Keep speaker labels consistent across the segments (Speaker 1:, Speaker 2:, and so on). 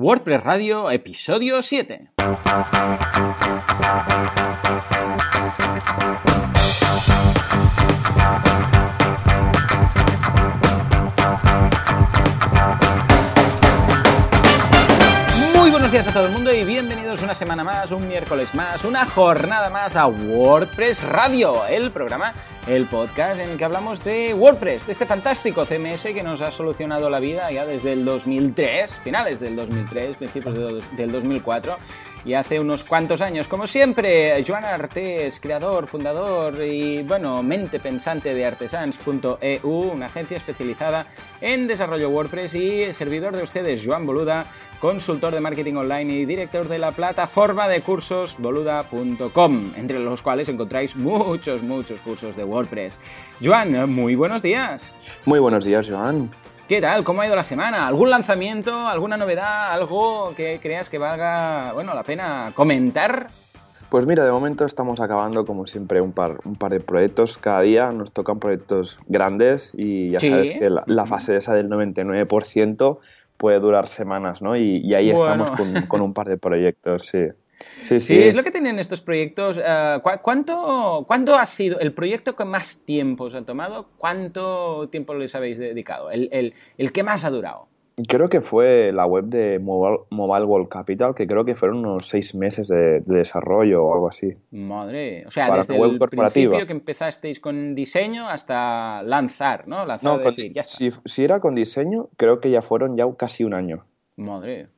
Speaker 1: WordPress Radio, episodio 7. Días a todo el mundo y bienvenidos una semana más, un miércoles más, una jornada más a WordPress Radio, el programa, el podcast en el que hablamos de WordPress, de este fantástico CMS que nos ha solucionado la vida ya desde el 2003, finales del 2003, principios del 2004 y hace unos cuantos años. Como siempre, Joan Artés, creador, fundador y, bueno, mente pensante de artesans.eu, una agencia especializada en desarrollo WordPress y servidor de ustedes, Joan Boluda, consultor de marketing online y director de la plataforma de cursos boluda.com, entre los cuales encontráis muchos, muchos cursos de WordPress. Joan, muy buenos días.
Speaker 2: Muy buenos días, Joan.
Speaker 1: ¿Qué tal? ¿Cómo ha ido la semana? ¿Algún lanzamiento? ¿Alguna novedad? ¿Algo que creas que valga bueno, la pena comentar?
Speaker 2: Pues mira, de momento estamos acabando como siempre un par, un par de proyectos. Cada día nos tocan proyectos grandes y ya sabes que la, fase esa del 99% puede durar semanas, ¿no? Y, ahí estamos con, con, un par de proyectos, sí.
Speaker 1: Sí, sí. es lo que tienen estos proyectos. Eh, ¿cuánto, ¿Cuánto ha sido el proyecto que más tiempo os ha tomado? ¿Cuánto tiempo les habéis dedicado? El, el, el que más ha durado.
Speaker 2: Creo que fue la web de Mobile, World Capital, que creo que fueron unos seis meses de, desarrollo o algo así.
Speaker 1: Madre, o sea, desde el principio que empezasteis con diseño hasta lanzar, ¿no? Lanzar
Speaker 2: no, Si, si, era con diseño, creo que ya fueron ya casi un año.
Speaker 1: Madre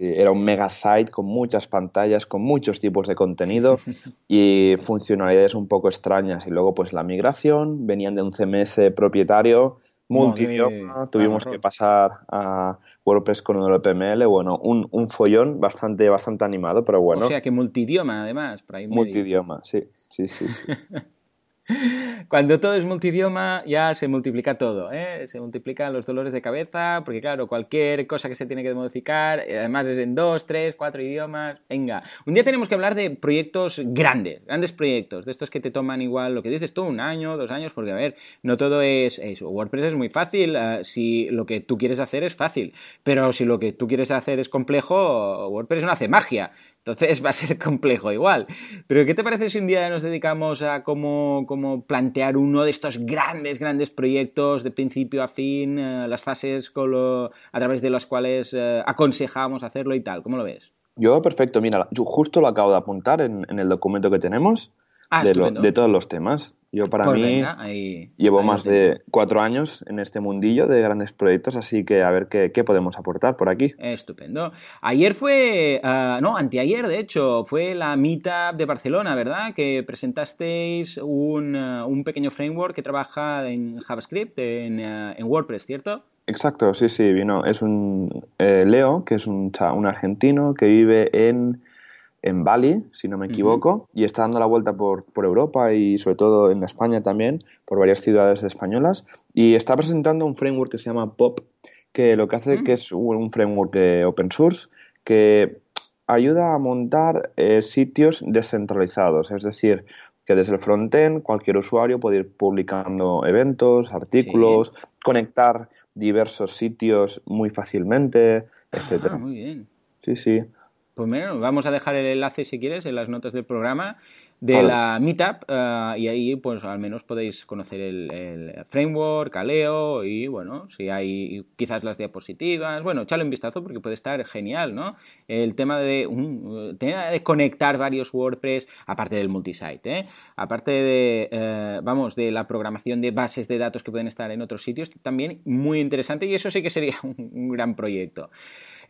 Speaker 2: era un mega site con muchas pantallas, con muchos tipos de contenido y funcionalidades un poco extrañas. Y luego, pues la migración, venían de un CMS propietario, multidioma, tuvimos que pasar a WordPress con un LPML, bueno, un, un, follón bastante, bastante animado, pero bueno.
Speaker 1: O sea que multidioma, además, por ahí
Speaker 2: Multidioma, sí, sí, sí. sí.
Speaker 1: Cuando todo es multidioma ya se multiplica todo, ¿eh? se multiplican los dolores de cabeza, porque claro, cualquier cosa que se tiene que modificar, eh, además es en dos, tres, cuatro idiomas, venga. Un día tenemos que hablar de proyectos grandes, grandes proyectos, de estos que te toman igual lo que dices tú, un año, dos años, porque a ver, no todo es. WordPress es muy fácil eh, si lo que tú quieres hacer es fácil, pero si lo que tú quieres hacer es complejo, WordPress no hace magia. Entonces va a ser complejo igual. Pero ¿qué te parece si un día nos dedicamos a cómo, plantear uno de estos grandes, grandes proyectos de principio a fin, eh, las fases a través de las cuales eh, aconsejamos hacerlo y tal? ¿Cómo lo ves?
Speaker 2: Yo, perfecto. Mira, yo justo lo acabo de apuntar en el documento que tenemos. Ah, de, todos los temas. Yo para pues mí llevo más de cuatro años en este mundillo de grandes proyectos, así que a ver qué, podemos aportar por aquí.
Speaker 1: Estupendo. Ayer fue, ah, no, anteayer de hecho, fue la Meetup de Barcelona, ¿verdad? Que presentasteis un, ah, un pequeño framework que trabaja en JavaScript, en, en WordPress, ¿cierto?
Speaker 2: Exacto, sí, sí, vino. Es un eh, Leo, que es un, un argentino que vive en en Bali, si no me equivoco, y está dando la vuelta por, Europa y sobre todo en España también, por varias ciudades españolas, y está presentando un framework que se llama POP, que lo que hace que es un framework de open source que ayuda a montar eh, sitios descentralizados, es decir, que desde el frontend cualquier usuario puede ir publicando eventos, artículos, conectar diversos sitios muy fácilmente, etcétera.
Speaker 1: Ah, muy bien.
Speaker 2: Sí, sí.
Speaker 1: Pues bueno, vamos a dejar el enlace si quieres en las notas del programa de la Meetup eh, y ahí pues al menos podéis conocer el, framework, Aleo y bueno, si hay quizás las diapositivas, bueno, echale un vistazo porque puede estar genial, ¿no? El tema de, de conectar varios WordPress, aparte del multisite, ¿eh? aparte de, eh, vamos, de la programación de bases de datos que pueden estar en otros sitios, también muy interesante y eso sí que sería un gran proyecto.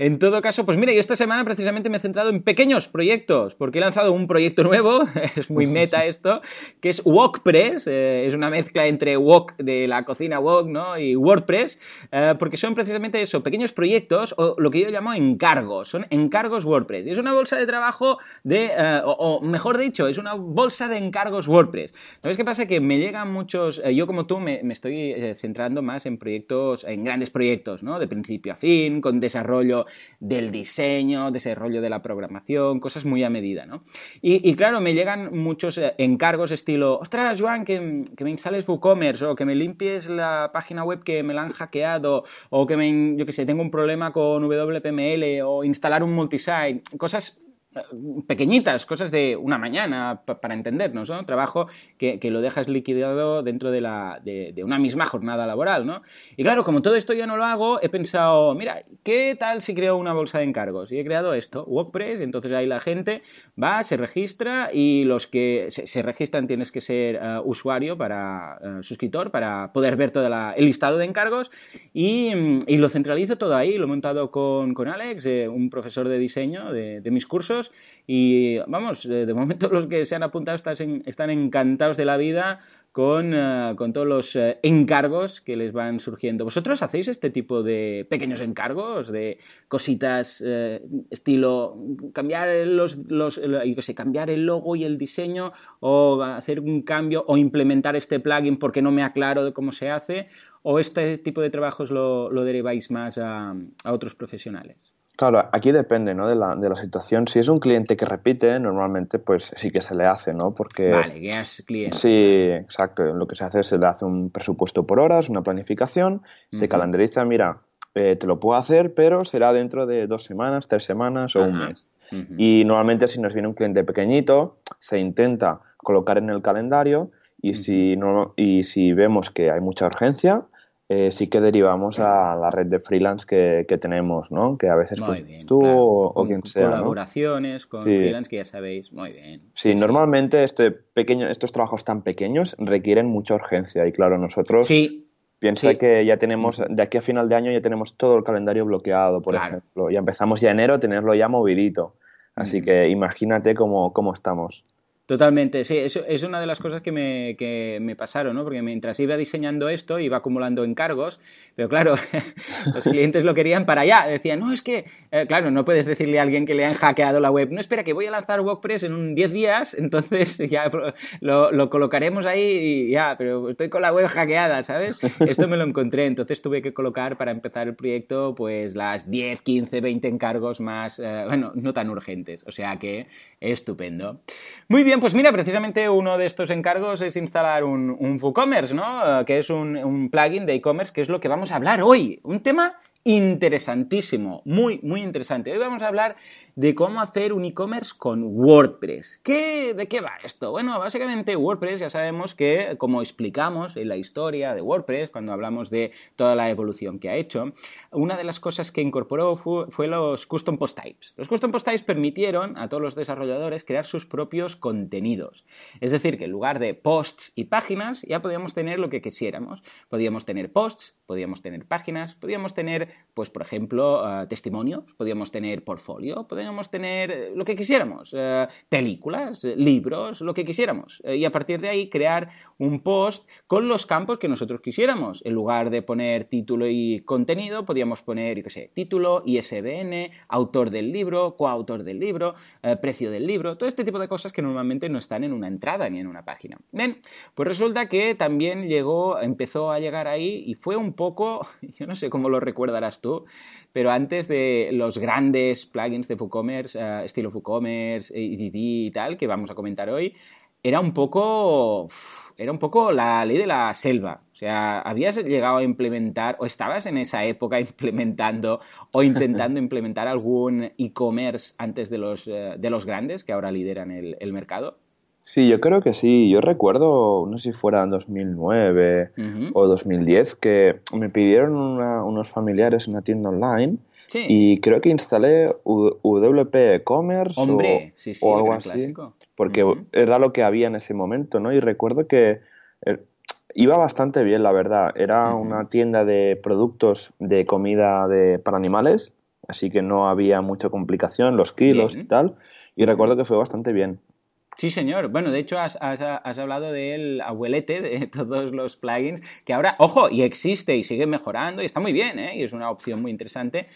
Speaker 1: En todo caso, pues mira, yo esta semana precisamente me he centrado en pequeños proyectos, porque he lanzado un proyecto nuevo, es muy meta esto, que es WordPress, eh, es una mezcla entre Wok de la cocina Wok, ¿no? Y WordPress, eh, porque son precisamente eso, pequeños proyectos, o lo que yo llamo encargos, son encargos WordPress. Y es una bolsa de trabajo de, eh, o, mejor dicho, es una bolsa de encargos WordPress. ¿Sabes qué pasa? Que me llegan muchos, yo como tú me, me estoy centrando más en proyectos, en grandes proyectos, ¿no? De principio a fin, con desarrollo del diseño, desarrollo de la programación, cosas muy a medida, ¿no? Y, claro, me llegan muchos eh, encargos estilo, ostras, Joan, que, me instales WooCommerce o que me limpies la página web que me la han hackeado o que me, yo sé, tengo un problema con WPML o instalar un multisite, cosas pequeñitas, cosas de una mañana, para entendernos, ¿no? Trabajo que, lo dejas liquidado dentro de, la, de, una misma jornada laboral, ¿no? Y claro, como todo esto yo no lo hago, he pensado, mira, ¿qué tal si creo una bolsa de encargos? Y he creado esto, WordPress, entonces ahí la gente va, se registra y los que se, registran tienes que ser eh, usuario para, eh, suscriptor, para poder ver todo el listado de encargos y, lo centralizo todo ahí, lo he montado con, Alex, eh, un profesor de diseño de mis cursos, y vamos, eh, de momento los que se han apuntado están, encantados de la vida con, eh, todos los eh, encargos que les van surgiendo. ¿Vosotros hacéis este tipo de pequeños encargos, de cositas estilo cambiar, los, los, cambiar el logo y el diseño o hacer un cambio o implementar este plugin porque no me aclaro de cómo se hace? ¿O este tipo de trabajos lo, deriváis más a otros profesionales?
Speaker 2: Claro, aquí depende ¿no? de, la, de la situación. Si es un cliente que repite, normalmente pues sí que se le hace, ¿no? Porque...
Speaker 1: Vale, que es cliente.
Speaker 2: Sí, exacto. Lo que se hace es se le hace un presupuesto por horas, una planificación, se calendariza, mira, eh, te lo puedo hacer, pero será dentro de dos semanas, tres semanas o un mes. Y normalmente si nos viene un cliente pequeñito, se intenta colocar en el calendario y, si, no, y si vemos que hay mucha urgencia, eh, sí que derivamos a la red de freelance que, tenemos, ¿no? Que a veces
Speaker 1: pues,
Speaker 2: tú o, quien sea.
Speaker 1: Colaboraciones con freelance que ya sabéis, muy bien.
Speaker 2: Sí, normalmente Este pequeño, estos trabajos tan pequeños requieren mucha urgencia y claro, nosotros...
Speaker 1: Sí.
Speaker 2: Piensa que ya tenemos, de aquí a final de año ya tenemos todo el calendario bloqueado, por ejemplo. Ya empezamos ya enero a tenerlo ya movidito. Así que imagínate cómo, cómo estamos.
Speaker 1: Totalmente, sí, eso es una de las cosas que me, que me, pasaron, ¿no? Porque mientras iba diseñando esto, iba acumulando encargos, pero claro, los clientes lo querían para allá. Decían, no, es que, eh, claro, no puedes decirle a alguien que le han hackeado la web, no, espera, que voy a lanzar WordPress en un 10 días, entonces ya lo, lo, colocaremos ahí y ya, pero estoy con la web hackeada, ¿sabes? Esto me lo encontré, entonces tuve que colocar para empezar el proyecto, pues las 10, 15, 20 encargos más, eh, bueno, no tan urgentes, o sea que estupendo. Muy bien, pues mira, precisamente uno de estos encargos es instalar un, un WooCommerce, ¿no? Que es un, un plugin de e-commerce, que es lo que vamos a hablar hoy. Un tema interesantísimo, muy, muy interesante. Hoy vamos a hablar de cómo hacer un e-commerce con WordPress. ¿Qué, ¿De qué va esto? Bueno, básicamente WordPress ya sabemos que, como explicamos en la historia de WordPress, cuando hablamos de toda la evolución que ha hecho, una de las cosas que incorporó fue, los Custom Post Types. Los Custom Post Types permitieron a todos los desarrolladores crear sus propios contenidos. Es decir, que en lugar de posts y páginas, ya podíamos tener lo que quisiéramos. Podíamos tener posts, podíamos tener páginas, podíamos tener pues por ejemplo, eh, testimonios, podíamos tener portfolio, podíamos tener eh, lo que quisiéramos, eh, películas, libros, lo que quisiéramos. y a partir de ahí crear un post con los campos que nosotros quisiéramos. En lugar de poner título y contenido, podíamos poner, qué sé, título, ISBN, autor del libro, coautor del libro, precio del libro, todo este tipo de cosas que normalmente no están en una entrada ni en una página. Bien, pues resulta que también llegó, empezó a llegar ahí y fue un poco, yo no sé cómo lo recuerdarás, tú, pero antes de los grandes plugins de WooCommerce, uh, estilo WooCommerce, EDD y tal, que vamos a comentar hoy, era un poco era un poco la ley de la selva. O sea, habías llegado a implementar o estabas en esa época implementando o intentando implementar algún e-commerce antes de los, eh, de los grandes que ahora lideran el mercado.
Speaker 2: Sí, yo creo que sí. Yo recuerdo, no sé si fuera en 2009 o 2010, que me pidieron unos familiares una tienda online y creo que instalé WP Commerce o, algo así. Porque era lo que había en ese momento, ¿no? Y recuerdo que eh, iba bastante bien, la verdad. Era una tienda de productos de comida de, para animales, así que no había mucha complicación, los kilos y tal. Y recuerdo que fue bastante bien.
Speaker 1: Sí, señor. Bueno, de hecho has, hablado del abuelete de todos los plugins, que ahora, ojo, y existe y sigue mejorando y está muy bien, ¿eh? y es una opción muy interesante.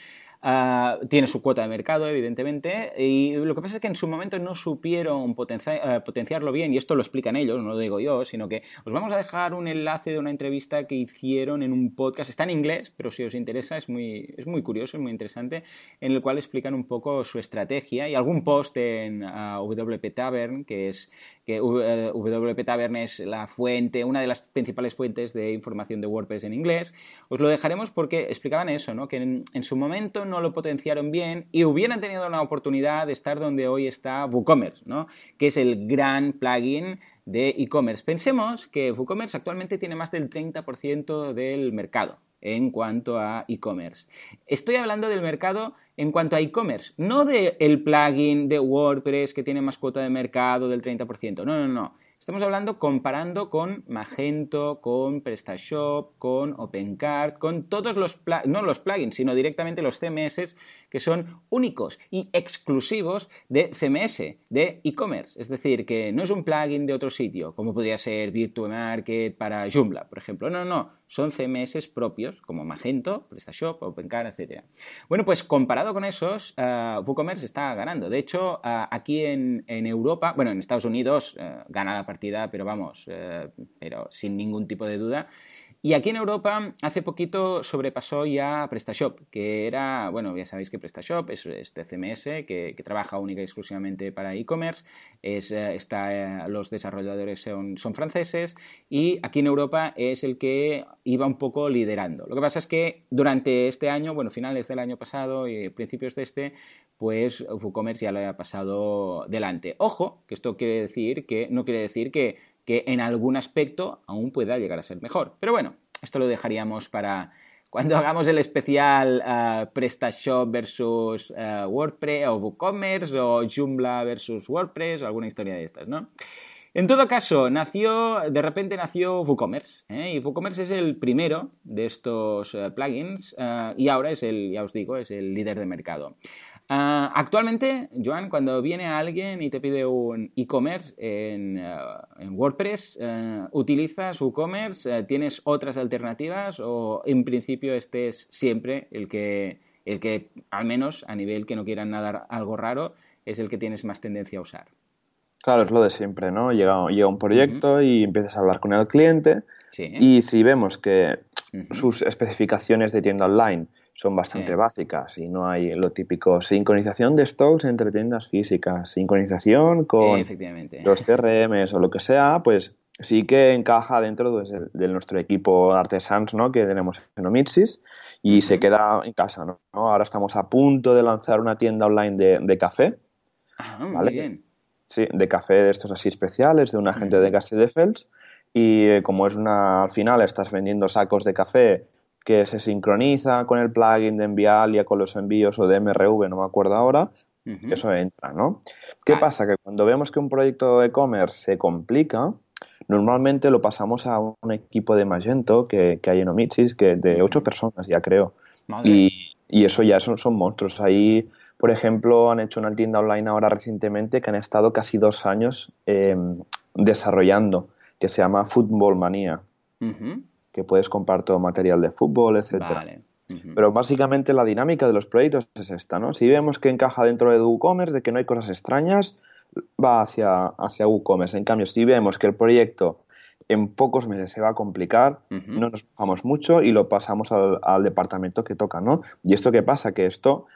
Speaker 1: Ah, tiene su cuota de mercado, evidentemente, y lo que pasa es que en su momento no supieron eh, potenciarlo bien, y esto lo explican ellos, no lo digo yo, sino que os vamos a dejar un enlace de una entrevista que hicieron en un podcast, está en inglés, pero si os interesa es muy, es muy curioso, es muy interesante, en el cual explican un poco su estrategia y algún post en uh, WP Tavern, que es que WP Tavern es la fuente, una de las principales fuentes de información de WordPress en inglés. Os lo dejaremos porque explicaban eso, ¿no? que en, en su momento no lo potenciaron bien y hubieran tenido una oportunidad de estar donde hoy está WooCommerce, ¿no? que es el gran plugin de e-commerce. Pensemos que WooCommerce actualmente tiene más del 30% del mercado en cuanto a e-commerce. Estoy hablando del mercado en cuanto a e-commerce, no del plugin de WordPress que tiene más cuota de mercado del 30%. No, no, no. Estamos hablando comparando con Magento, con PrestaShop, con OpenCart, con todos los, no los plugins, sino directamente los CMS que son únicos y exclusivos de CMS, de e-commerce. Es decir, que no es un plugin de otro sitio, como podría ser Virtual Market para Joomla, por ejemplo. No, no, son CMS propios, como Magento, PrestaShop, OpenCart, etc. Bueno, pues comparado con esos, uh, WooCommerce está ganando. De hecho, uh, aquí en, Europa, bueno, en Estados Unidos uh, gana la partida, pero vamos, pero sin ningún tipo de duda. Y aquí en Europa hace poquito sobrepasó ya PrestaShop, que era, bueno, ya sabéis que PrestaShop es este CMS que, trabaja única y exclusivamente para e-commerce, eh, está, eh, los desarrolladores son, franceses y aquí en Europa es el que iba un poco liderando. Lo que pasa es que durante este año, bueno, finales del año pasado y principios de este, pues WooCommerce ya lo ha pasado delante. Ojo, que esto quiere decir que no quiere decir que que en algún aspecto aún pueda llegar a ser mejor. Pero bueno, esto lo dejaríamos para cuando hagamos el especial uh, PrestaShop versus uh, WordPress o WooCommerce o Joomla versus WordPress o alguna historia de estas, ¿no? En todo caso, nació, de repente nació WooCommerce, ¿eh? y WooCommerce es el primero de estos plugins y ahora es el, ya os digo, es el líder de mercado. Ah, actualmente, Joan, cuando viene alguien y te pide un e-commerce en, ah, WordPress, uh, ¿utilizas WooCommerce? ¿Tienes otras alternativas o en principio este es siempre el que, el que, al menos a nivel que no quieran nada algo raro, es el que tienes más tendencia a usar?
Speaker 2: Claro, es lo de siempre, ¿no? Llega, llega un proyecto y empiezas a hablar con el cliente y si vemos que sus especificaciones de tienda online son bastante básicas y no hay lo típico sincronización de stocks entre tiendas físicas, sincronización con los CRMs o lo que sea, pues sí que encaja dentro de, nuestro equipo Artesans ¿no? que tenemos en Omitsis y se queda en casa. ¿no? Ahora estamos a punto de lanzar una tienda online de, café.
Speaker 1: Ah, muy bien.
Speaker 2: Sí, de café de estos así especiales, de un agente de gas de Fels. Y eh, como es una, al final estás vendiendo sacos de café que se sincroniza con el plugin de Envialia, con los envíos o de MRV, no me acuerdo ahora, eso entra, ¿no? ¿Qué pasa? Que cuando vemos que un proyecto de e-commerce se complica, normalmente lo pasamos a un equipo de Magento que, hay en Omitsis, que de ocho personas ya creo. Y, eso ya son, son monstruos. Ahí, por ejemplo, han hecho una tienda online ahora recientemente que han estado casi dos años em, desarrollando, que se llama Football Manía que puedes comprar todo material de fútbol, etcétera. Pero básicamente la dinámica de los proyectos es esta, ¿no? Si vemos que encaja dentro de WooCommerce, de que no hay cosas extrañas, va hacia, hacia WooCommerce. En cambio, si vemos que el proyecto en pocos meses se va a complicar, no nos fijamos mucho y lo pasamos al, al, departamento que toca, ¿no? Y esto qué pasa, que esto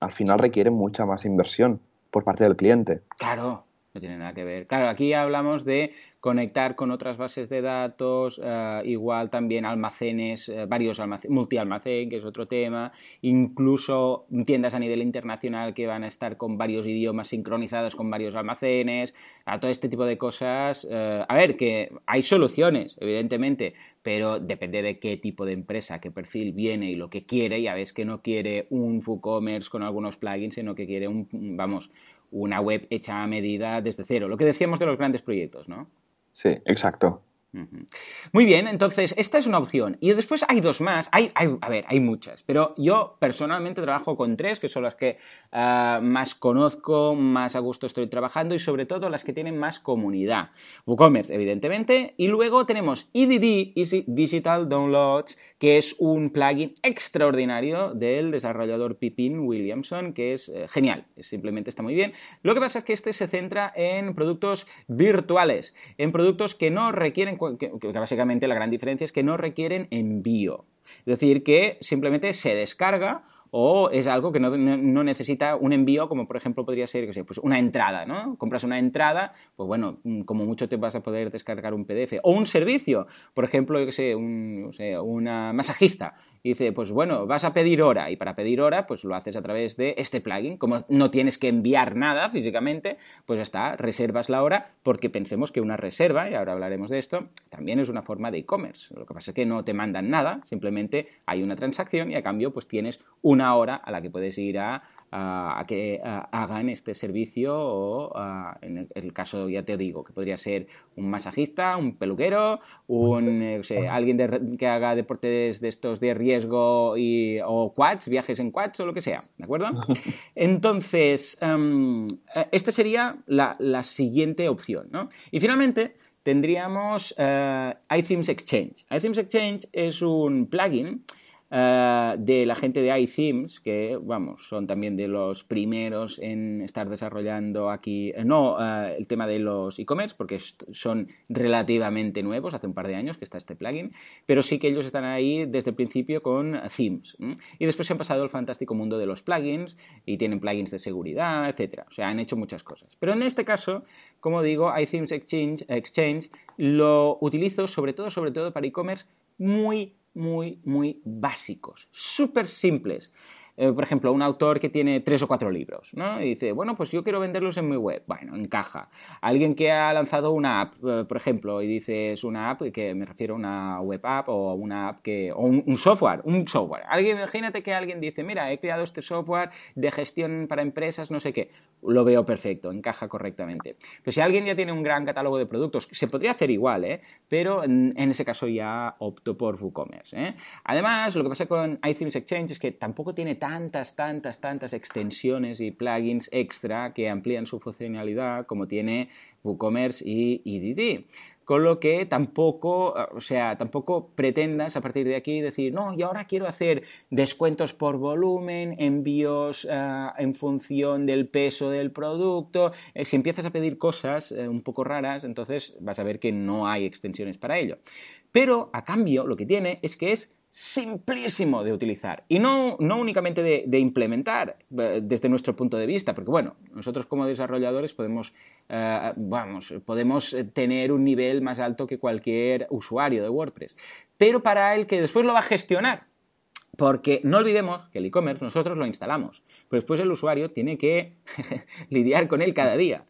Speaker 2: al final requiere mucha más inversión por parte del cliente.
Speaker 1: Claro, no tiene nada que ver. Claro, aquí hablamos de conectar con otras bases de datos, eh, igual también almacenes, eh, varios almacenes, multialmacén, que es otro tema, incluso tiendas a nivel internacional que van a estar con varios idiomas sincronizados con varios almacenes, a todo este tipo de cosas. Eh, a ver, que hay soluciones, evidentemente, pero depende de qué tipo de empresa, qué perfil viene y lo que quiere. Ya ves que no quiere un WooCommerce con algunos plugins, sino que quiere un, vamos, una web hecha a medida desde cero. Lo que decíamos de los grandes proyectos, ¿no?
Speaker 2: Sí, exacto.
Speaker 1: Muy bien, entonces esta es una opción. Y después hay dos más. Hay, a ver, hay muchas, pero yo personalmente trabajo con tres, que son las que ah, más conozco, más a gusto estoy trabajando y sobre todo las que tienen más comunidad. WooCommerce, evidentemente. Y luego tenemos EDD, Easy Digital Downloads, que es un plugin extraordinario del desarrollador Pipin Williamson, que es eh, genial, simplemente está muy bien. Lo que pasa es que este se centra en productos virtuales, en productos que no requieren que, básicamente la gran diferencia es que no requieren envío. Es decir, que simplemente se descarga o es algo que no, necesita un envío, como por ejemplo podría ser, pues una entrada, ¿no? Compras una entrada, pues bueno, mm, como mucho te vas a poder descargar un PDF. O un servicio, por ejemplo, yo que sé, un, una masajista y dice, pues bueno, vas a pedir hora y para pedir hora pues lo haces a través de este plugin. Como no tienes que enviar nada físicamente, pues ya está, reservas la hora porque pensemos que una reserva, y ahora hablaremos de esto, también es una forma de e-commerce. Lo que pasa es que no te mandan nada, simplemente hay una transacción y a cambio pues tienes una hora a la que puedes ir a a, que hagan este servicio o en el, caso, ya te digo, que podría ser un masajista, un peluquero, un, eh, alguien que haga deportes de estos de riesgo y, o quads, viajes en quads o lo que sea, ¿de acuerdo? Entonces, em, eh, esta sería la, siguiente opción, ¿no? Y finalmente tendríamos uh, iThemes Exchange. iThemes Exchange es un plugin eh, de la gente de iThemes, que vamos, son también de los primeros en estar desarrollando aquí, eh, no eh, el tema de los e-commerce, porque son relativamente nuevos, hace un par de años que está este plugin, pero sí que ellos están ahí desde el principio con themes. Y después se han pasado al fantástico mundo de los plugins y tienen plugins de seguridad, etcétera. O sea, han hecho muchas cosas. Pero en este caso, como digo, iThemes Exchange, Exchange lo utilizo sobre todo, sobre todo para e-commerce muy muy, muy básicos, súper simples. Eh, por ejemplo, un autor que tiene tres o cuatro libros, ¿no? Y dice, bueno, pues yo quiero venderlos en mi web. Bueno, encaja. Alguien que ha lanzado una app, eh, por ejemplo, y dice, es una app, que me refiero a una web app o una app que, o un, software, un software. Alguien, imagínate que alguien dice, mira, he creado este software de gestión para empresas, no sé qué. Lo veo perfecto, encaja correctamente. Pero si alguien ya tiene un gran catálogo de productos, se podría hacer igual, ¿eh? Pero en, ese caso ya opto por WooCommerce, ¿eh? Además, lo que pasa con iThemes Exchange es que tampoco tiene tantas, tantas, tantas extensiones y plugins extra que amplían su funcionalidad como tiene WooCommerce y EDD con lo que tampoco, o sea, tampoco pretendas a partir de aquí decir, no, y ahora quiero hacer descuentos por volumen, envíos eh, en función del peso del producto. Eh, si empiezas a pedir cosas eh, un poco raras, entonces vas a ver que no hay extensiones para ello. Pero a cambio, lo que tiene es que es simplísimo de utilizar. Y no, no únicamente de, implementar eh, desde nuestro punto de vista, porque bueno, nosotros como desarrolladores podemos, eh, vamos, podemos tener un nivel más alto que cualquier usuario de WordPress, pero para el que después lo va a gestionar, porque no olvidemos que el e-commerce nosotros lo instalamos, pero después el usuario tiene que lidiar con él cada día.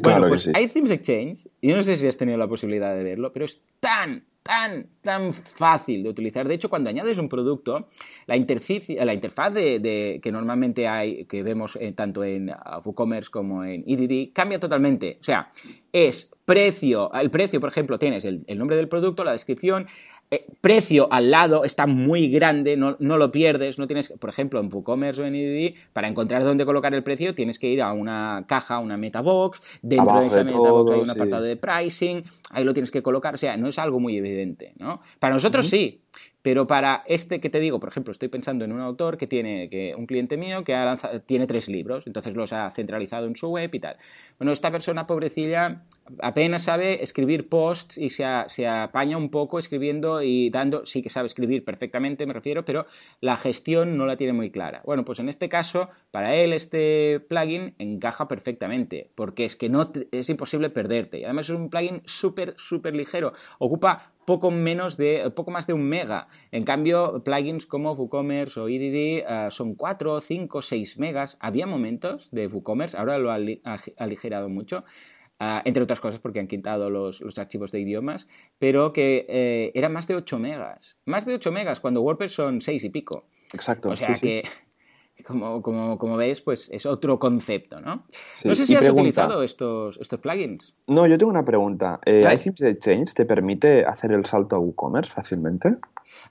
Speaker 1: Bueno, pues hay Themes Exchange, y yo no sé si has tenido la posibilidad de verlo, pero es tan, tan, tan fácil de utilizar. De hecho, cuando añades un producto, la, la interfaz de, que normalmente hay, que vemos eh, tanto en WooCommerce como en EDD, cambia totalmente. O sea, es precio, el precio, por ejemplo, tienes el nombre del producto, la descripción, eh, precio al lado está muy grande, no, lo pierdes, no tienes, por ejemplo, en WooCommerce o en EDD, para encontrar dónde colocar el precio tienes que ir a una caja, una metabox, dentro de esa metabox hay un apartado de pricing, ahí lo tienes que colocar, o sea, no es algo muy evidente, ¿no? Para nosotros sí, pero para este que te digo, por ejemplo, estoy pensando en un autor que tiene, que un cliente mío que ha tiene tres libros, entonces los ha centralizado en su web y tal. Bueno, esta persona pobrecilla apenas sabe escribir posts y se, se apaña un poco escribiendo y dando, sí que sabe escribir perfectamente, me refiero, pero la gestión no la tiene muy clara. Bueno, pues en este caso, para él este plugin encaja perfectamente, porque es que no es imposible perderte. Y además es un plugin súper, súper ligero. Ocupa poco menos de poco más de un mega. En cambio, plugins como WooCommerce o EDD eh, son 4, 5, 6 megas. Había momentos de WooCommerce, ahora lo ha aligerado mucho. Eh, entre otras cosas porque han quitado los, archivos de idiomas, pero que eh, eran más de 8 megas. Más de 8 megas cuando WordPress son 6 y pico.
Speaker 2: Exacto.
Speaker 1: O sea que Como, como, como veis, pues es otro concepto, ¿no? No sé si has utilizado estos, estos plugins.
Speaker 2: No, yo tengo una pregunta. Eh, ¿iThemes Exchange te permite hacer el salto a WooCommerce fácilmente?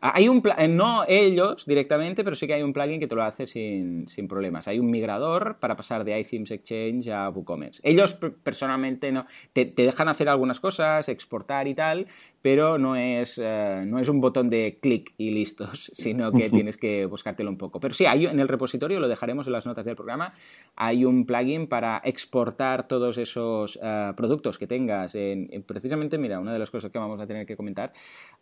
Speaker 1: Ah, hay un eh, no ellos directamente, pero sí que hay un plugin que te lo hace sin, problemas. Hay un migrador para pasar de iThemes Exchange a WooCommerce. Ellos personalmente no te, dejan hacer algunas cosas, exportar y tal, pero no es, eh, no es un botón de clic y listos, sino que tienes que buscártelo un poco. Pero sí, hay en el repositorio, lo dejaremos en las notas del programa, hay un plugin para exportar todos esos eh, productos que tengas. En, precisamente, mira, una de las cosas que vamos a tener que comentar,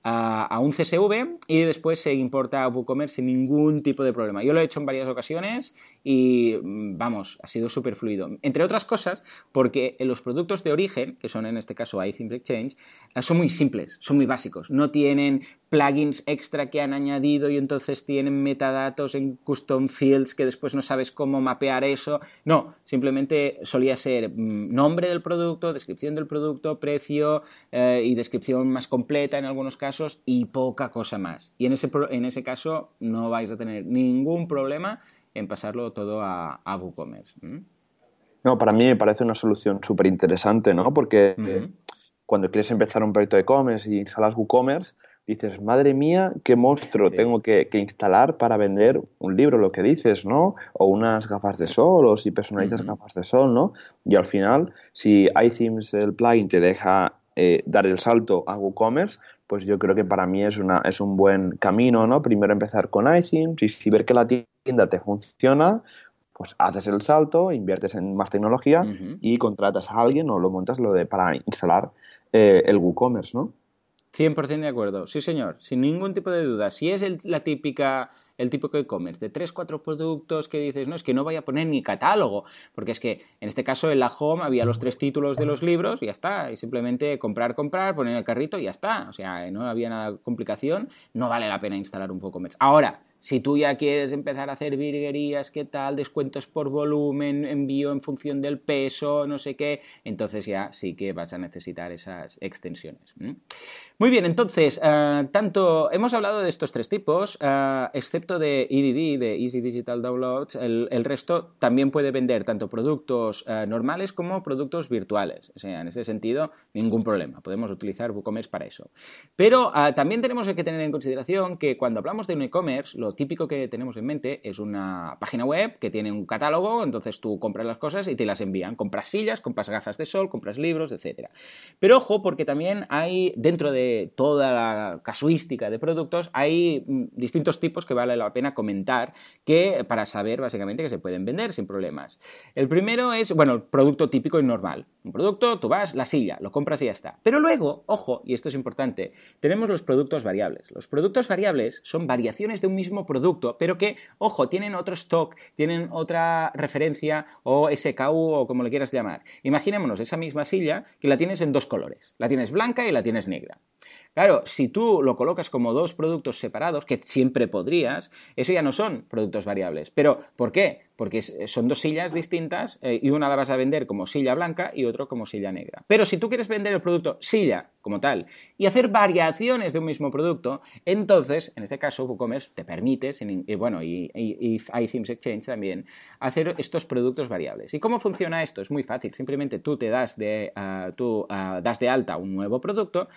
Speaker 1: a un CSV y después se importa a WooCommerce sin ningún tipo de problema. Yo lo he hecho en varias ocasiones y mm, vamos, ha sido súper fluido. Entre otras cosas, porque los productos de origen, que son en este caso iThemes Exchange, son muy simples, son muy básicos. No tienen plugins extra que han añadido y entonces tienen metadatos en custom fields que después no sabes cómo mapear eso. No, simplemente solía ser mm, nombre del producto, descripción del producto, precio eh, y descripción más completa en algunos casos y poca cosa más. Y en ese, en ese caso no vais a tener ningún problema en pasarlo todo a, WooCommerce.
Speaker 2: No, para mí me parece una solución súper interesante, ¿no? Porque cuando quieres empezar un proyecto de e-commerce y instalas WooCommerce, dices, madre mía, qué monstruo tengo que, instalar para vender un libro, lo que dices, ¿no? O unas gafas de sol, o si personalizas gafas de sol, ¿no? Y al final, si iThemes, el plugin, te deja eh, dar el salto a WooCommerce, pues yo creo que para mí es, una, es un buen camino, ¿no? Primero empezar con iThemes y si ver que la tienda te funciona, pues haces el salto, inviertes en más tecnología y contratas a alguien o lo montas lo de para instalar eh, el WooCommerce, ¿no?
Speaker 1: 100% de acuerdo, sí señor, sin ningún tipo de duda. Si es la típica el de e-commerce, de 3, 4 productos que dices, no, es que no voy a poner ni catálogo, porque es que en este caso en la home había los tres títulos de los libros y ya está, y simplemente comprar, comprar, poner el carrito y ya está, o sea, no había nada de complicación, no vale la pena instalar un WooCommerce. Ahora, si tú ya quieres empezar a hacer virguerías, qué tal, descuentos por volumen, envío en función del peso, no sé qué, entonces ya sí que vas a necesitar esas extensiones. Muy bien, entonces, eh, tanto hemos hablado de estos tres tipos, eh, excepto de EDD, de Easy Digital Downloads, el, resto también puede vender tanto productos eh, normales como productos virtuales. O sea, en ese sentido, ningún problema. Podemos utilizar WooCommerce para eso. Pero también tenemos que tener en consideración que cuando hablamos de un e-commerce, lo típico que tenemos en mente es una página web que tiene un catálogo, entonces tú compras las cosas y te las envían. Compras sillas, compras gafas de sol, compras libros, etc. Pero ojo, porque también hay dentro de toda la casuística de productos, hay mm, distintos tipos que vale la pena comentar que para saber básicamente que se pueden vender sin problemas. El primero es, bueno, el producto típico y normal. Un producto, tú vas, la silla, lo compras y ya está. Pero luego, ojo, y esto es importante, tenemos los productos variables. Los productos variables son variaciones de un mismo producto, pero que, ojo, tienen otro stock, tienen otra referencia o SKU o como le quieras llamar. Imaginémonos esa misma silla que la tienes en dos colores. La tienes blanca y la tienes negra. Claro, si tú lo colocas como dos productos separados, que siempre podrías, eso ya no son productos variables. Pero, ¿por qué? Porque son dos sillas distintas eh, y una la vas a vender como silla blanca y otro como silla negra. Pero si tú quieres vender el producto silla como tal y hacer variaciones de un mismo producto, entonces, en este caso, WooCommerce te permite, y bueno, y, iThemes Exchange también, hacer estos productos variables. ¿Y cómo funciona esto? Es muy fácil. Simplemente tú te das de, ah, tú, ah, das de alta un nuevo producto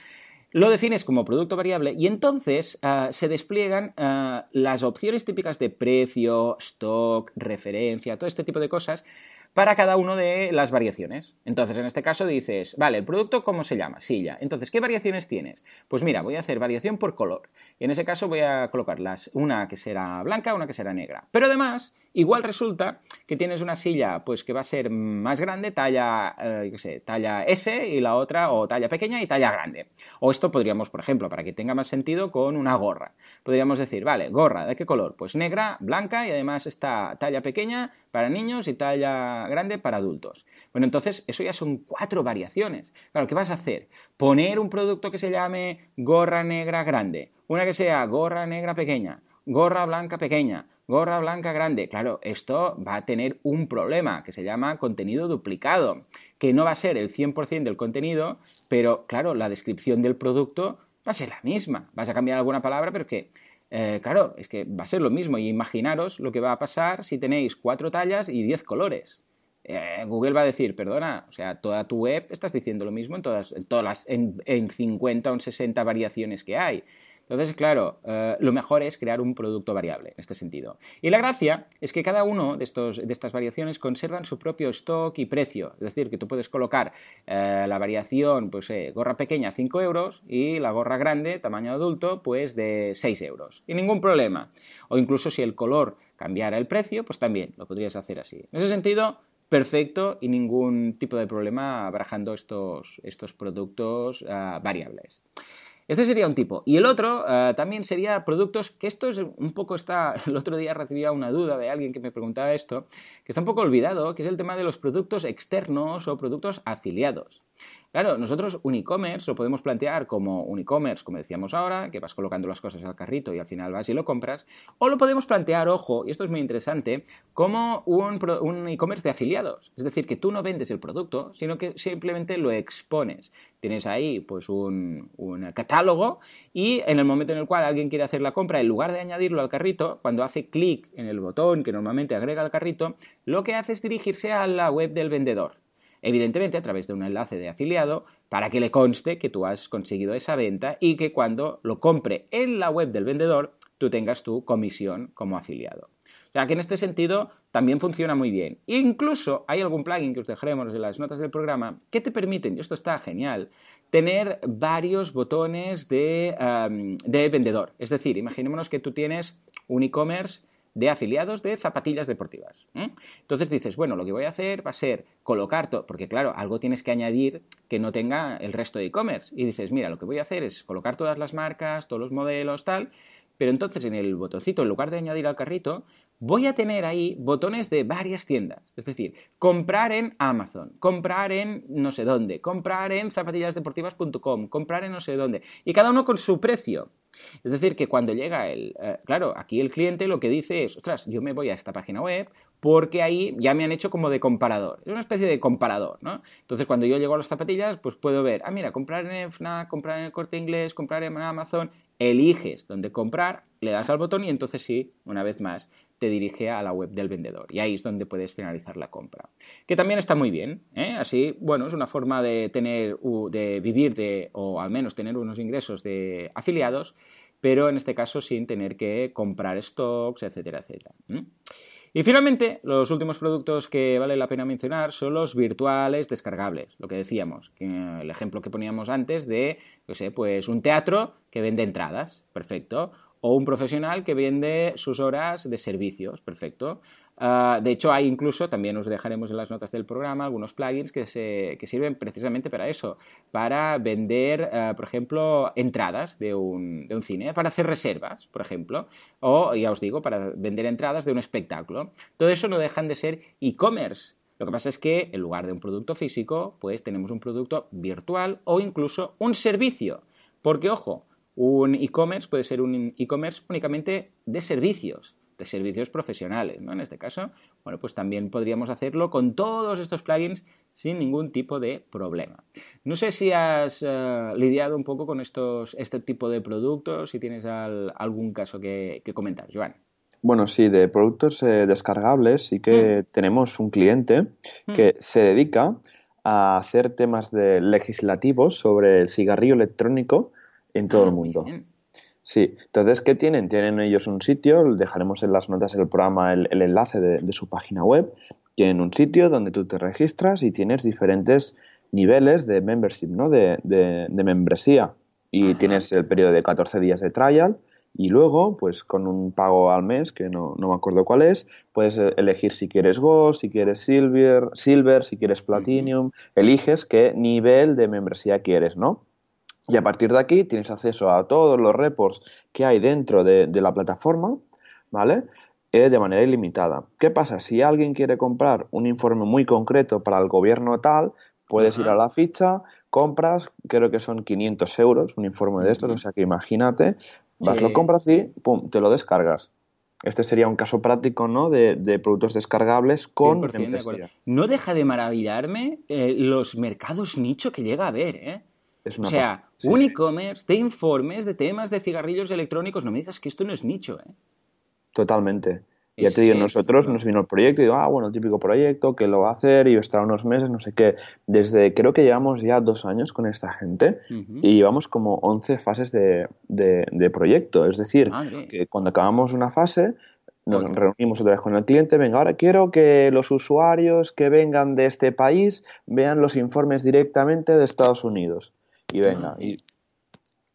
Speaker 1: lo defines como producto variable y entonces ah, se despliegan ah, las opciones típicas de precio, stock, referencia, todo este tipo de cosas para cada una de las variaciones. Entonces, en este caso dices, vale, el producto, ¿cómo se llama? Silla. Entonces, ¿qué variaciones tienes? Pues mira, voy a hacer variación por color. Y en ese caso voy a colocarlas, una que será blanca, una que será negra. Pero además, igual resulta que tienes una silla pues que va a ser más grande, talla, eh, sé, talla S, y la otra, o talla pequeña y talla grande. O esto podríamos, por ejemplo, para que tenga más sentido, con una gorra. Podríamos decir, vale, gorra, ¿de qué color? Pues negra, blanca y además está talla pequeña para niños y talla grande para adultos. Bueno, entonces eso ya son cuatro variaciones. Claro, ¿qué vas a hacer? Poner un producto que se llame gorra negra grande, una que sea gorra negra pequeña, gorra blanca pequeña, gorra blanca grande. Claro, esto va a tener un problema que se llama contenido duplicado, que no va a ser el 100% del contenido, pero claro, la descripción del producto va a ser la misma. Vas a cambiar alguna palabra, pero que Eh, claro, es que va a ser lo mismo. Y imaginaros lo que va a pasar si tenéis cuatro tallas y diez colores. Eh, Google va a decir, perdona, o sea, toda tu web estás diciendo lo mismo en todas, en todas las, en, en 50 o en 60 variaciones que hay. Entonces, claro, eh, lo mejor es crear un producto variable en este sentido. Y la gracia es que cada uno de, estos, de estas variaciones conservan su propio stock y precio. Es decir, que tú puedes colocar eh, la variación, pues, eh, gorra pequeña 5 euros y la gorra grande, tamaño adulto, pues de 6 euros. Y ningún problema. O incluso si el color cambiara el precio, pues también lo podrías hacer así. En ese sentido, perfecto y ningún tipo de problema barajando estos, estos productos ah, variables. Este sería un tipo. Y el otro eh, también sería productos, que esto es un poco está, el otro día recibía una duda de alguien que me preguntaba esto, que está un poco olvidado, que es el tema de los productos externos o productos afiliados. Claro, nosotros un e-commerce lo podemos plantear como un e-commerce, como decíamos ahora, que vas colocando las cosas al carrito y al final vas y lo compras, o lo podemos plantear, ojo, y esto es muy interesante, como un, e-commerce de afiliados. Es decir, que tú no vendes el producto, sino que simplemente lo expones. Tienes ahí pues un, un catálogo y en el momento en el cual alguien quiere hacer la compra, en lugar de añadirlo al carrito, cuando hace clic en el botón que normalmente agrega al carrito, lo que hace es dirigirse a la web del vendedor evidentemente a través de un enlace de afiliado, para que le conste que tú has conseguido esa venta y que cuando lo compre en la web del vendedor, tú tengas tu comisión como afiliado. O sea que en este sentido también funciona muy bien. Incluso hay algún plugin que os dejaremos en las notas del programa que te permiten, y esto está genial, tener varios botones de, de vendedor. Es decir, imaginémonos que tú tienes un e-commerce de afiliados de zapatillas deportivas. Entonces dices, bueno, lo que voy a hacer va a ser colocar porque claro, algo tienes que añadir que no tenga el resto de e-commerce. Y dices, mira, lo que voy a hacer es colocar todas las marcas, todos los modelos, tal, pero entonces en el botoncito, en lugar de añadir al carrito, voy a tener ahí botones de varias tiendas. Es decir, comprar en Amazon, comprar en no sé dónde, comprar en zapatillasdeportivas.com, comprar en no sé dónde. Y cada uno con su precio. Es decir, que cuando llega el... Eh, claro, aquí el cliente lo que dice es, ostras, yo me voy a esta página web porque ahí ya me han hecho como de comparador. Es una especie de comparador, ¿no? Entonces, cuando yo llego a las zapatillas, pues puedo ver, ah, mira, comprar en FNAC, comprar en el Corte Inglés, comprar en Amazon, eliges dónde comprar, le das al botón y entonces sí, una vez más, te dirige a la web del vendedor. Y ahí es donde puedes finalizar la compra. Que también está muy bien. ¿eh? Así, bueno, es una forma de tener, de vivir de, o al menos tener unos ingresos de afiliados, pero en este caso sin tener que comprar stocks, etcétera, etcétera. Y finalmente, los últimos productos que vale la pena mencionar son los virtuales descargables, lo que decíamos, el ejemplo que poníamos antes de, no sé, pues un teatro que vende entradas, perfecto, o un profesional que vende sus horas de servicios, perfecto. Ah, de hecho, hay incluso, también os dejaremos en las notas del programa, algunos plugins que, se, que sirven precisamente para eso, para vender, ah, por ejemplo, entradas de un, de un, cine, para hacer reservas, por ejemplo, o, ya os digo, para vender entradas de un espectáculo. Todo eso no dejan de ser e-commerce. Lo que pasa es que en lugar de un producto físico, pues tenemos un producto virtual o incluso un servicio. Porque, ojo, un e-commerce puede ser un e-commerce únicamente de servicios, de servicios profesionales, ¿no? En este caso, bueno, pues también podríamos hacerlo con todos estos plugins sin ningún tipo de problema. No sé si has eh, lidiado un poco con estos, este tipo de productos, si tienes algún caso que, comentar, Joan.
Speaker 2: Bueno, sí, de productos eh, descargables sí que mm. tenemos un cliente mm. que se dedica a hacer temas de legislativos sobre el cigarrillo electrónico en todo el mundo. Sí, entonces, ¿qué tienen? Tienen ellos un sitio, dejaremos en las notas del programa el, enlace de, su página web. Tienen un sitio donde tú te registras y tienes diferentes niveles de membership, ¿no? De, membresía. Y tienes el periodo de 14 días de trial y luego, pues con un pago al mes, que no, no, me acuerdo cuál es, puedes elegir si quieres Gold, si quieres Silver, silver si quieres Platinum, eliges qué nivel de membresía quieres, ¿no? Y a partir de aquí tienes acceso a todos los reports que hay dentro de, la plataforma, ¿vale? Eh, de manera ilimitada. ¿Qué pasa? Si alguien quiere comprar un informe muy concreto para el gobierno tal, puedes ir a la ficha, compras, creo que son 500 euros, un informe de estos, o sea que imagínate, vas, lo compras y pum, te lo descargas. Este sería un caso práctico, ¿no? De, productos descargables con
Speaker 1: No deja de maravillarme eh, los mercados nicho que llega a haber, ¿eh? O sea, un e-commerce de informes de temas de cigarrillos electrónicos. No me digas que esto no es nicho, ¿eh?
Speaker 2: Totalmente. ya te digo, nosotros nos vino el proyecto y digo, ah, bueno, típico proyecto que lo va a hacer y estar unos meses, no sé qué. Desde, creo que llevamos ya dos años con esta gente y llevamos como 11 fases de, de, proyecto. Es decir, que cuando acabamos una fase, nos reunimos otra vez con el cliente, venga, ahora quiero que los usuarios que vengan de este país vean los informes directamente de Estados Unidos. Y venga, y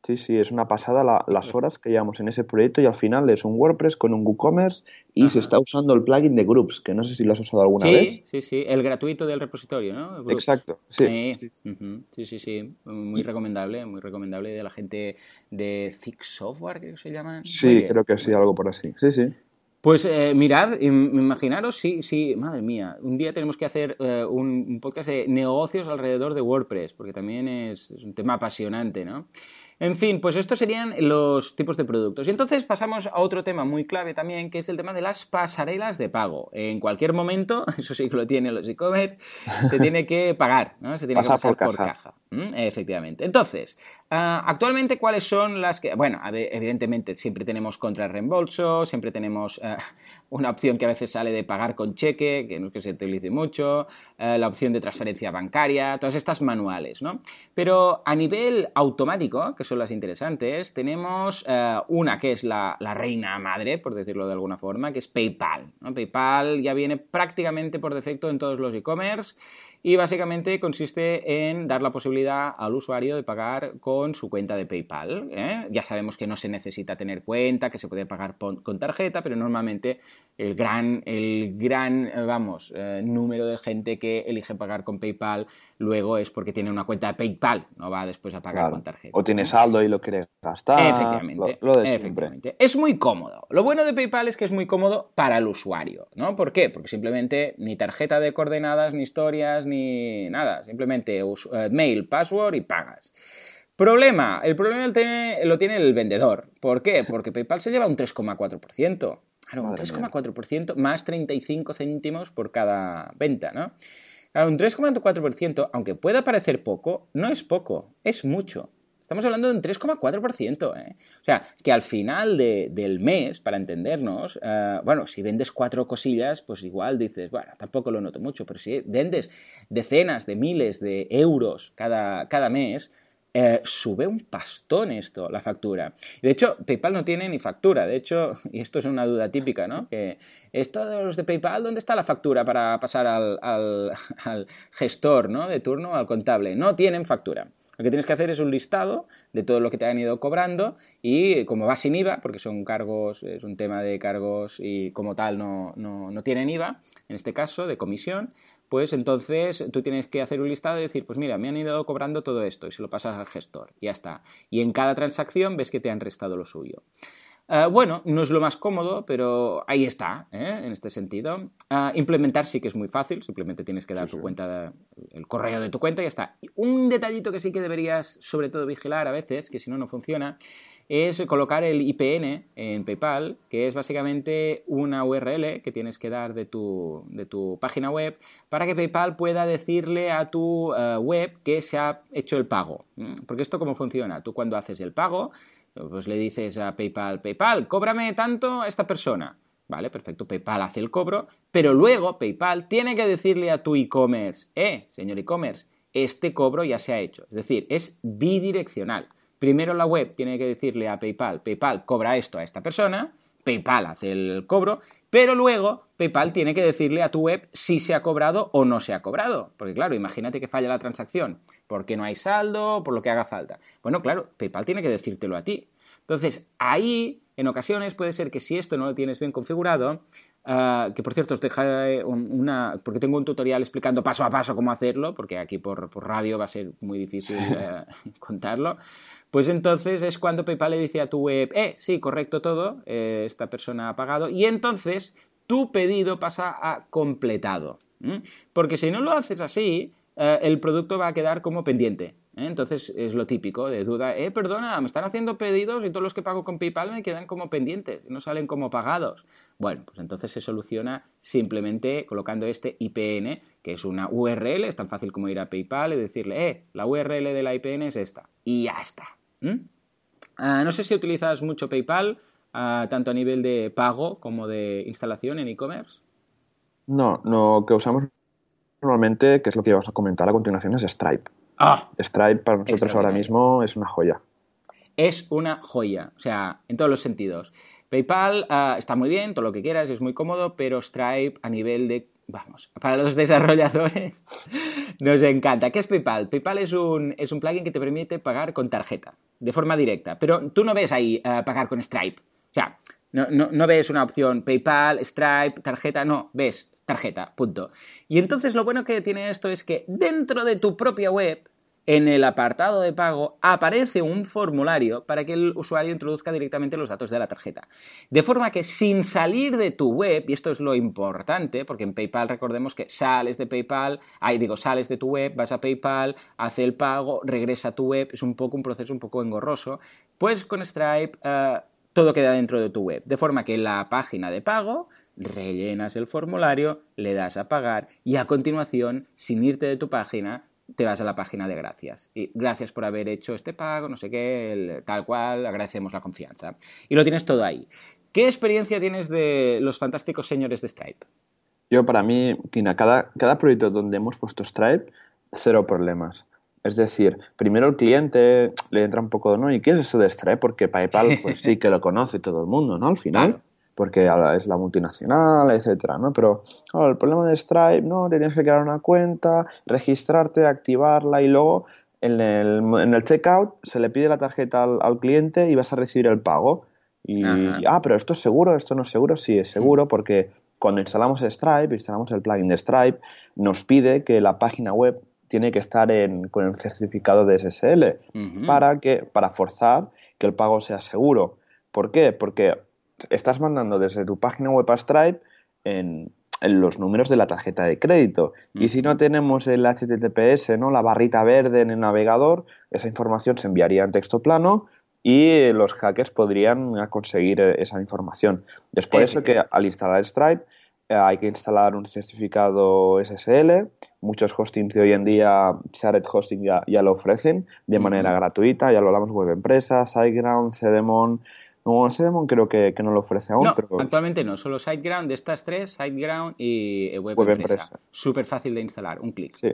Speaker 2: Sí, sí, es una pasada las horas que llevamos en ese proyecto y al final es un WordPress con un WooCommerce y se está usando el plugin de Groups, que no sé si lo has usado alguna vez.
Speaker 1: Sí, sí, el gratuito del repositorio, ¿no?
Speaker 2: Exacto, sí.
Speaker 1: Sí. sí. sí, muy recomendable, muy recomendable de la gente de Thick Software, creo que se llaman.
Speaker 2: Sí, creo que sí, algo por así, sí, sí.
Speaker 1: Pues eh, mirad, imaginaros, sí, sí, madre mía, un día tenemos que hacer eh, un, podcast de negocios alrededor de WordPress, porque también es, es un tema apasionante, ¿no? En fin, pues estos serían los tipos de productos. Y entonces pasamos a otro tema muy clave también, que es el tema de las pasarelas de pago. En cualquier momento, eso sí que lo tienen los e-commerce, se tiene que pagar, ¿no? Se tiene que pasar por caja. Efectivamente. Entonces, ah, actualmente, ¿cuáles son las que.? Bueno, evidentemente, siempre tenemos contra reembolso, siempre tenemos ah, una opción que a veces sale de pagar con cheque, que no es que se utilice mucho, ah, la opción de transferencia bancaria, todas estas manuales, ¿no? Pero a nivel automático, que son las interesantes, tenemos una que es la, reina madre, por decirlo de alguna forma, que es PayPal. PayPal ya viene prácticamente por defecto en todos los e-commerce y básicamente consiste en dar la posibilidad al usuario de pagar con su cuenta de PayPal. ¿eh? Ya sabemos que no se necesita tener cuenta, que se puede pagar con tarjeta, pero normalmente el gran, el gran eh, vamos, eh, número de gente que elige pagar con PayPal luego es porque tiene una cuenta de PayPal, no va después a pagar con tarjeta.
Speaker 2: O tiene saldo y lo quiere gastar.
Speaker 1: Efectivamente. Lo, de efectivamente. Es muy cómodo. Lo bueno de PayPal es que es muy cómodo para el usuario, ¿no? ¿Por qué? Porque simplemente ni tarjeta de coordenadas, ni historias, ni nada. Simplemente eh, mail, password y pagas. Problema. El problema lo tiene, lo tiene el vendedor. ¿Por qué? Porque PayPal se lleva un 3,4%. Claro, un 3,4% más 35 céntimos por cada venta, ¿no? Un 3,4%, aunque pueda parecer poco, no es poco, es mucho. Estamos hablando de un 3,4%. ¿eh? O sea, que al final del mes, para entendernos, eh, bueno, si vendes cuatro cosillas, pues igual dices, bueno, tampoco lo noto mucho, pero si vendes decenas de miles de euros cada, cada mes, eh, sube un pastón esto, la factura. De hecho, PayPal no tiene ni factura. De hecho, y esto es una duda típica, ¿no? Que esto de los de PayPal, ¿dónde está la factura para pasar al, al, gestor, ¿no? De turno, al contable? No tienen factura. Lo que tienes que hacer es un listado de todo lo que te han ido cobrando y como va sin IVA, porque son cargos, es un tema de cargos y como tal no, no, no tienen IVA, en este caso de comisión, pues entonces tú tienes que hacer un listado y decir, pues mira, me han ido cobrando todo esto y se lo pasas al gestor, ya está. Y en cada transacción ves que te han restado lo suyo. Eh, bueno, no es lo más cómodo, pero ahí está, ¿eh? en este sentido. Eh, implementar sí que es muy fácil, simplemente tienes que dar tu cuenta, el correo de tu cuenta y ya está. Un detallito que sí que deberías, sobre todo, vigilar a veces, que si no, no funciona, es colocar el IPN en PayPal, que es básicamente una URL que tienes que dar de tu, de tu página web para que PayPal pueda decirle a tu eh, web que se ha hecho el pago. Mm, porque esto cómo funciona? Tú cuando haces el pago, pues le dices a PayPal, PayPal, cóbrame tanto a esta persona. Vale, perfecto, PayPal hace el cobro, pero luego PayPal tiene que decirle a tu e-commerce, eh, señor e-commerce, este cobro ya se ha hecho. Es decir, es bidireccional. Primero la web tiene que decirle a PayPal, PayPal cobra esto a esta persona, PayPal hace el cobro, pero luego PayPal tiene que decirle a tu web si se ha cobrado o no se ha cobrado. Porque claro, imagínate que falla la transacción, porque no hay saldo, por lo que haga falta. Bueno, claro, PayPal tiene que decírtelo a ti. Entonces, ahí, en ocasiones, puede ser que si esto no lo tienes bien configurado, ah, que por cierto os dejaré una, porque tengo un tutorial explicando paso a paso cómo hacerlo, porque aquí por, radio va a ser muy difícil eh, contarlo. Pues entonces es cuando PayPal le dice a tu web, eh, sí, correcto todo, eh, esta persona ha pagado, y entonces tu pedido pasa a completado. Porque si no lo haces así, eh, el producto va a quedar como pendiente. ¿eh? Entonces es lo típico de duda, eh, perdona, me están haciendo pedidos y todos los que pago con PayPal me quedan como pendientes, no salen como pagados. Bueno, pues entonces se soluciona simplemente colocando este IPN, que es una URL, es tan fácil como ir a PayPal y decirle, eh, la URL de la IPN es esta. Y ya está. Ah, no sé si utilizas mucho PayPal, ah, tanto a nivel de pago como de instalación en e-commerce.
Speaker 2: No, lo que usamos normalmente, que es lo que vamos a comentar a continuación, es Stripe.
Speaker 1: Ah,
Speaker 2: Stripe para nosotros ahora mismo es una joya.
Speaker 1: Es una joya, o sea, en todos los sentidos. PayPal ah, está muy bien, todo lo que quieras, es muy cómodo, pero Stripe a nivel de vamos, para los desarrolladores nos encanta. ¿Qué es PayPal? PayPal es un, es un plugin que te permite pagar con tarjeta, de forma directa, pero tú no ves ahí ah, pagar con Stripe. O sea, no, no, ves una opción PayPal, Stripe, tarjeta, no, ves tarjeta, punto. Y entonces lo bueno que tiene esto es que dentro de tu propia web en el apartado de pago aparece un formulario para que el usuario introduzca directamente los datos de la tarjeta. De forma que sin salir de tu web, y esto es lo importante, porque en PayPal recordemos que sales de PayPal, ahí digo, sales de tu web, vas a PayPal, hace el pago, regresa a tu web, es un poco un proceso un poco engorroso, pues con Stripe eh, todo queda dentro de tu web. De forma que la página de pago rellenas el formulario, le das a pagar y a continuación, sin irte de tu página, te vas a la página de gracias. Y gracias por haber hecho este pago, no sé qué, tal cual, agradecemos la confianza. Y lo tienes todo ahí. ¿Qué experiencia tienes de los fantásticos señores de Stripe?
Speaker 2: Yo, para mí, Kina, cada, cada proyecto donde hemos puesto Stripe, cero problemas. Es decir, primero el cliente le entra un poco, ¿no? ¿Y qué es eso de Stripe? Porque PayPal, pues sí que lo conoce todo el mundo, ¿no? Al final porque es la multinacional, etcétera, ¿no? Pero el problema de Stripe, ¿no? Te tienes que crear una cuenta, registrarte, activarla y luego en el, en el checkout se le pide la tarjeta al, cliente y vas a recibir el pago. Y, ah, pero esto es seguro, esto no es seguro, sí es seguro porque cuando instalamos Stripe, instalamos el plugin de Stripe, nos pide que la página web tiene que estar con el certificado de SSL para, que, para forzar que el pago sea seguro. ¿Por qué? Porque estás mandando desde tu página web a Stripe en, los números de la tarjeta de crédito. Y si no tenemos el HTTPS, ¿no? la barrita verde en el navegador, esa información se enviaría en texto plano y los hackers podrían conseguir esa información. Es por eso que al instalar Stripe eh, hay que instalar un certificado SSL. Muchos hostings de hoy en día, Shared Hosting ya, lo ofrecen de manera gratuita. Ya lo hablamos Web Empresa, SiteGround, Cedemon, no, Sedemon creo que, no lo ofrece aún.
Speaker 1: No, actualmente no, solo SiteGround de estas tres, SiteGround y Web, Empresa. Súper fácil de instalar, un clic.
Speaker 2: Sí.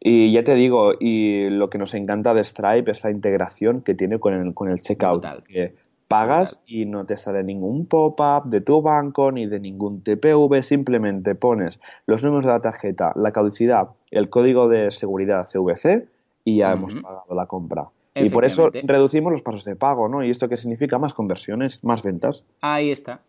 Speaker 2: Y ya te digo, y lo que nos encanta de Stripe es la integración que tiene con el, con el checkout. Que pagas y no te sale ningún pop-up de tu banco ni de ningún TPV, simplemente pones los números de la tarjeta, la caducidad, el código de seguridad CVC y ya hemos pagado la compra. Y por eso reducimos los pasos de pago, ¿no? ¿Y esto qué significa? Más conversiones, más ventas.
Speaker 1: Ahí está.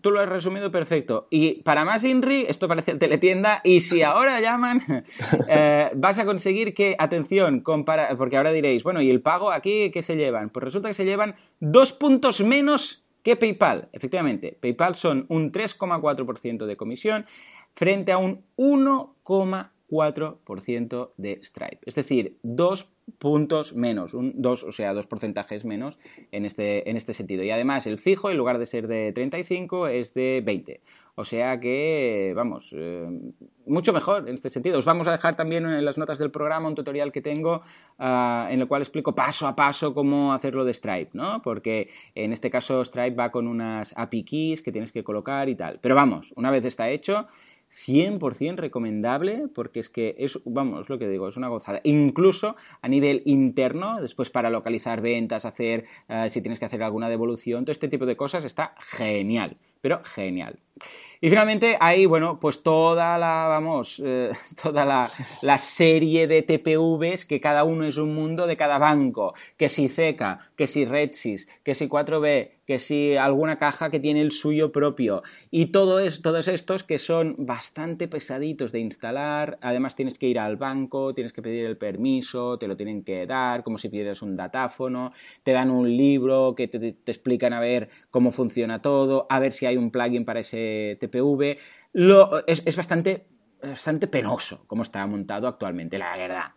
Speaker 1: Tú lo has resumido perfecto. Y para más INRI, esto parece teletienda, y si ahora llaman, eh, vas a conseguir que, atención, compara, porque ahora diréis, bueno, ¿y el pago aquí qué se llevan? Pues resulta que se llevan dos puntos menos que PayPal. Efectivamente, PayPal son un 3,4% de comisión frente a un 1,4% de Stripe. Es decir, dos puntos menos, un, dos, o sea, dos porcentajes menos en este, en este sentido. Y además el fijo, en lugar de ser de 35, es de 20. O sea que, vamos, eh, mucho mejor en este sentido. Os vamos a dejar también en las notas del programa un tutorial que tengo ah, en el cual explico paso a paso cómo hacerlo de Stripe, ¿no? Porque en este caso Stripe va con unas API keys que tienes que colocar y tal. Pero vamos, una vez está hecho, 100% recomendable porque es que es, vamos, lo que digo, es una gozada. Incluso a nivel interno, después para localizar ventas, hacer, eh, si tienes que hacer alguna devolución, todo este tipo de cosas está genial, pero genial. Y finalmente hay, bueno, pues toda la, vamos, eh, toda la, la, serie de TPVs que cada uno es un mundo de cada banco, que si CECA, que si Redsys, que si 4B, que si alguna caja que tiene el suyo propio. Y todo es, todos estos que son bastante pesaditos de instalar, además tienes que ir al banco, tienes que pedir el permiso, te lo tienen que dar, como si pidieras un datáfono, te dan un libro que te, te explican a ver cómo funciona todo, a ver si hay un plugin para ese TPV, lo, es, es bastante, bastante penoso como está montado actualmente, la verdad.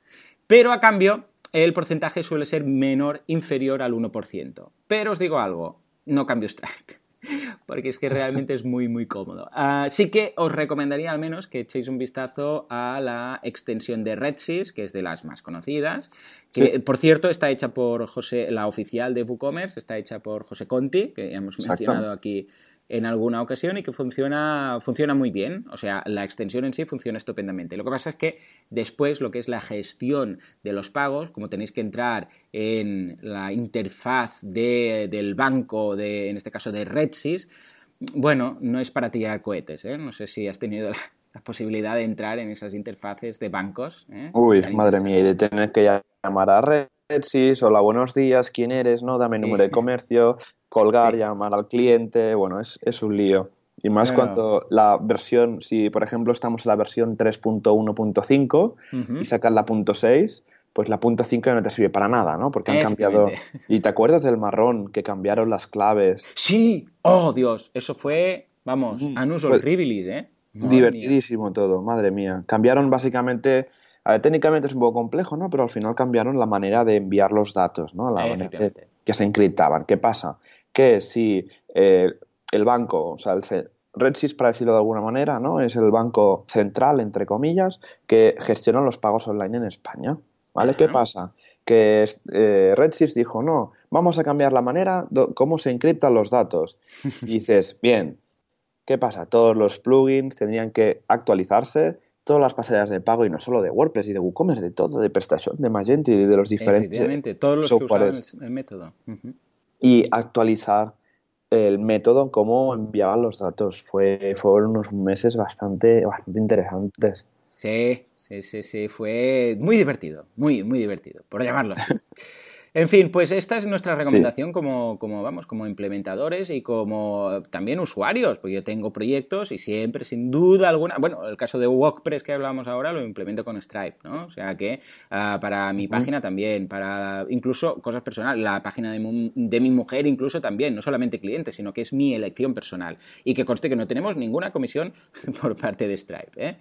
Speaker 1: Pero a cambio el porcentaje suele ser menor, inferior al 1%. Pero os digo algo, no cambio Stripe porque es que realmente es muy, muy cómodo. Así sí que os recomendaría al menos que echéis un vistazo a la extensión de RedSys, que es de las más conocidas, que por cierto está hecha por José, la oficial de WooCommerce, está hecha por José Conti, que ya hemos mencionado aquí en alguna ocasión y que funciona, funciona muy bien. O sea, la extensión en sí funciona estupendamente. Lo que pasa es que después lo que es la gestión de los pagos, como tenéis que entrar en la interfaz del banco, de, en este caso de RedSys, bueno, no es para tirar cohetes. ¿eh? No sé si has tenido la, posibilidad de entrar en esas interfaces de bancos. ¿eh?
Speaker 2: Uy, madre mía, y de tener que llamar a RedSys, hola, buenos días, ¿quién eres? No, dame número de comercio, colgar, llamar al cliente, bueno, es, es un lío. Y más cuando la versión, si por ejemplo estamos en la versión 3.1.5 y sacan la .6, pues la .5 no te sirve para nada, ¿no? Porque han cambiado... ¿Y te acuerdas del marrón que cambiaron las claves?
Speaker 1: Sí, oh Dios, eso fue, vamos, mm, anus horribilis, ¿eh?
Speaker 2: divertidísimo todo, madre mía. Cambiaron básicamente... A ver, técnicamente es un poco complejo, ¿no? Pero al final cambiaron la manera de enviar los datos, ¿no? La manera que se encriptaban. ¿Qué pasa? Que si eh, el banco, o sea, el RedSys, para decirlo de alguna manera, ¿no? es el banco central, entre comillas, que gestiona los pagos online en España. ¿Vale? ¿Qué pasa? Que eh, RedSys dijo, no, vamos a cambiar la manera, cómo se encriptan los datos. Y dices, bien, ¿qué pasa? Todos los plugins tendrían que actualizarse, todas las pasarelas de pago, y no solo de WordPress y de WooCommerce, de todo, de prestación, de Magento y de los diferentes
Speaker 1: todos los softwares. el, método
Speaker 2: y actualizar el método, cómo enviaban los datos. Fue, fueron unos meses bastante, bastante interesantes.
Speaker 1: Sí, sí, sí, sí, fue muy divertido, muy, muy divertido, por llamarlo así. En fin, pues esta es nuestra recomendación como, como, vamos, como implementadores y como también usuarios, porque yo tengo proyectos y siempre, sin duda alguna, bueno, el caso de WordPress que hablamos ahora lo implemento con Stripe, ¿no? O sea que ah, para mi página también, para incluso cosas personales, la página de, de mi mujer incluso también, no solamente clientes, sino que es mi elección personal y que conste que no tenemos ninguna comisión por parte de Stripe, ¿eh?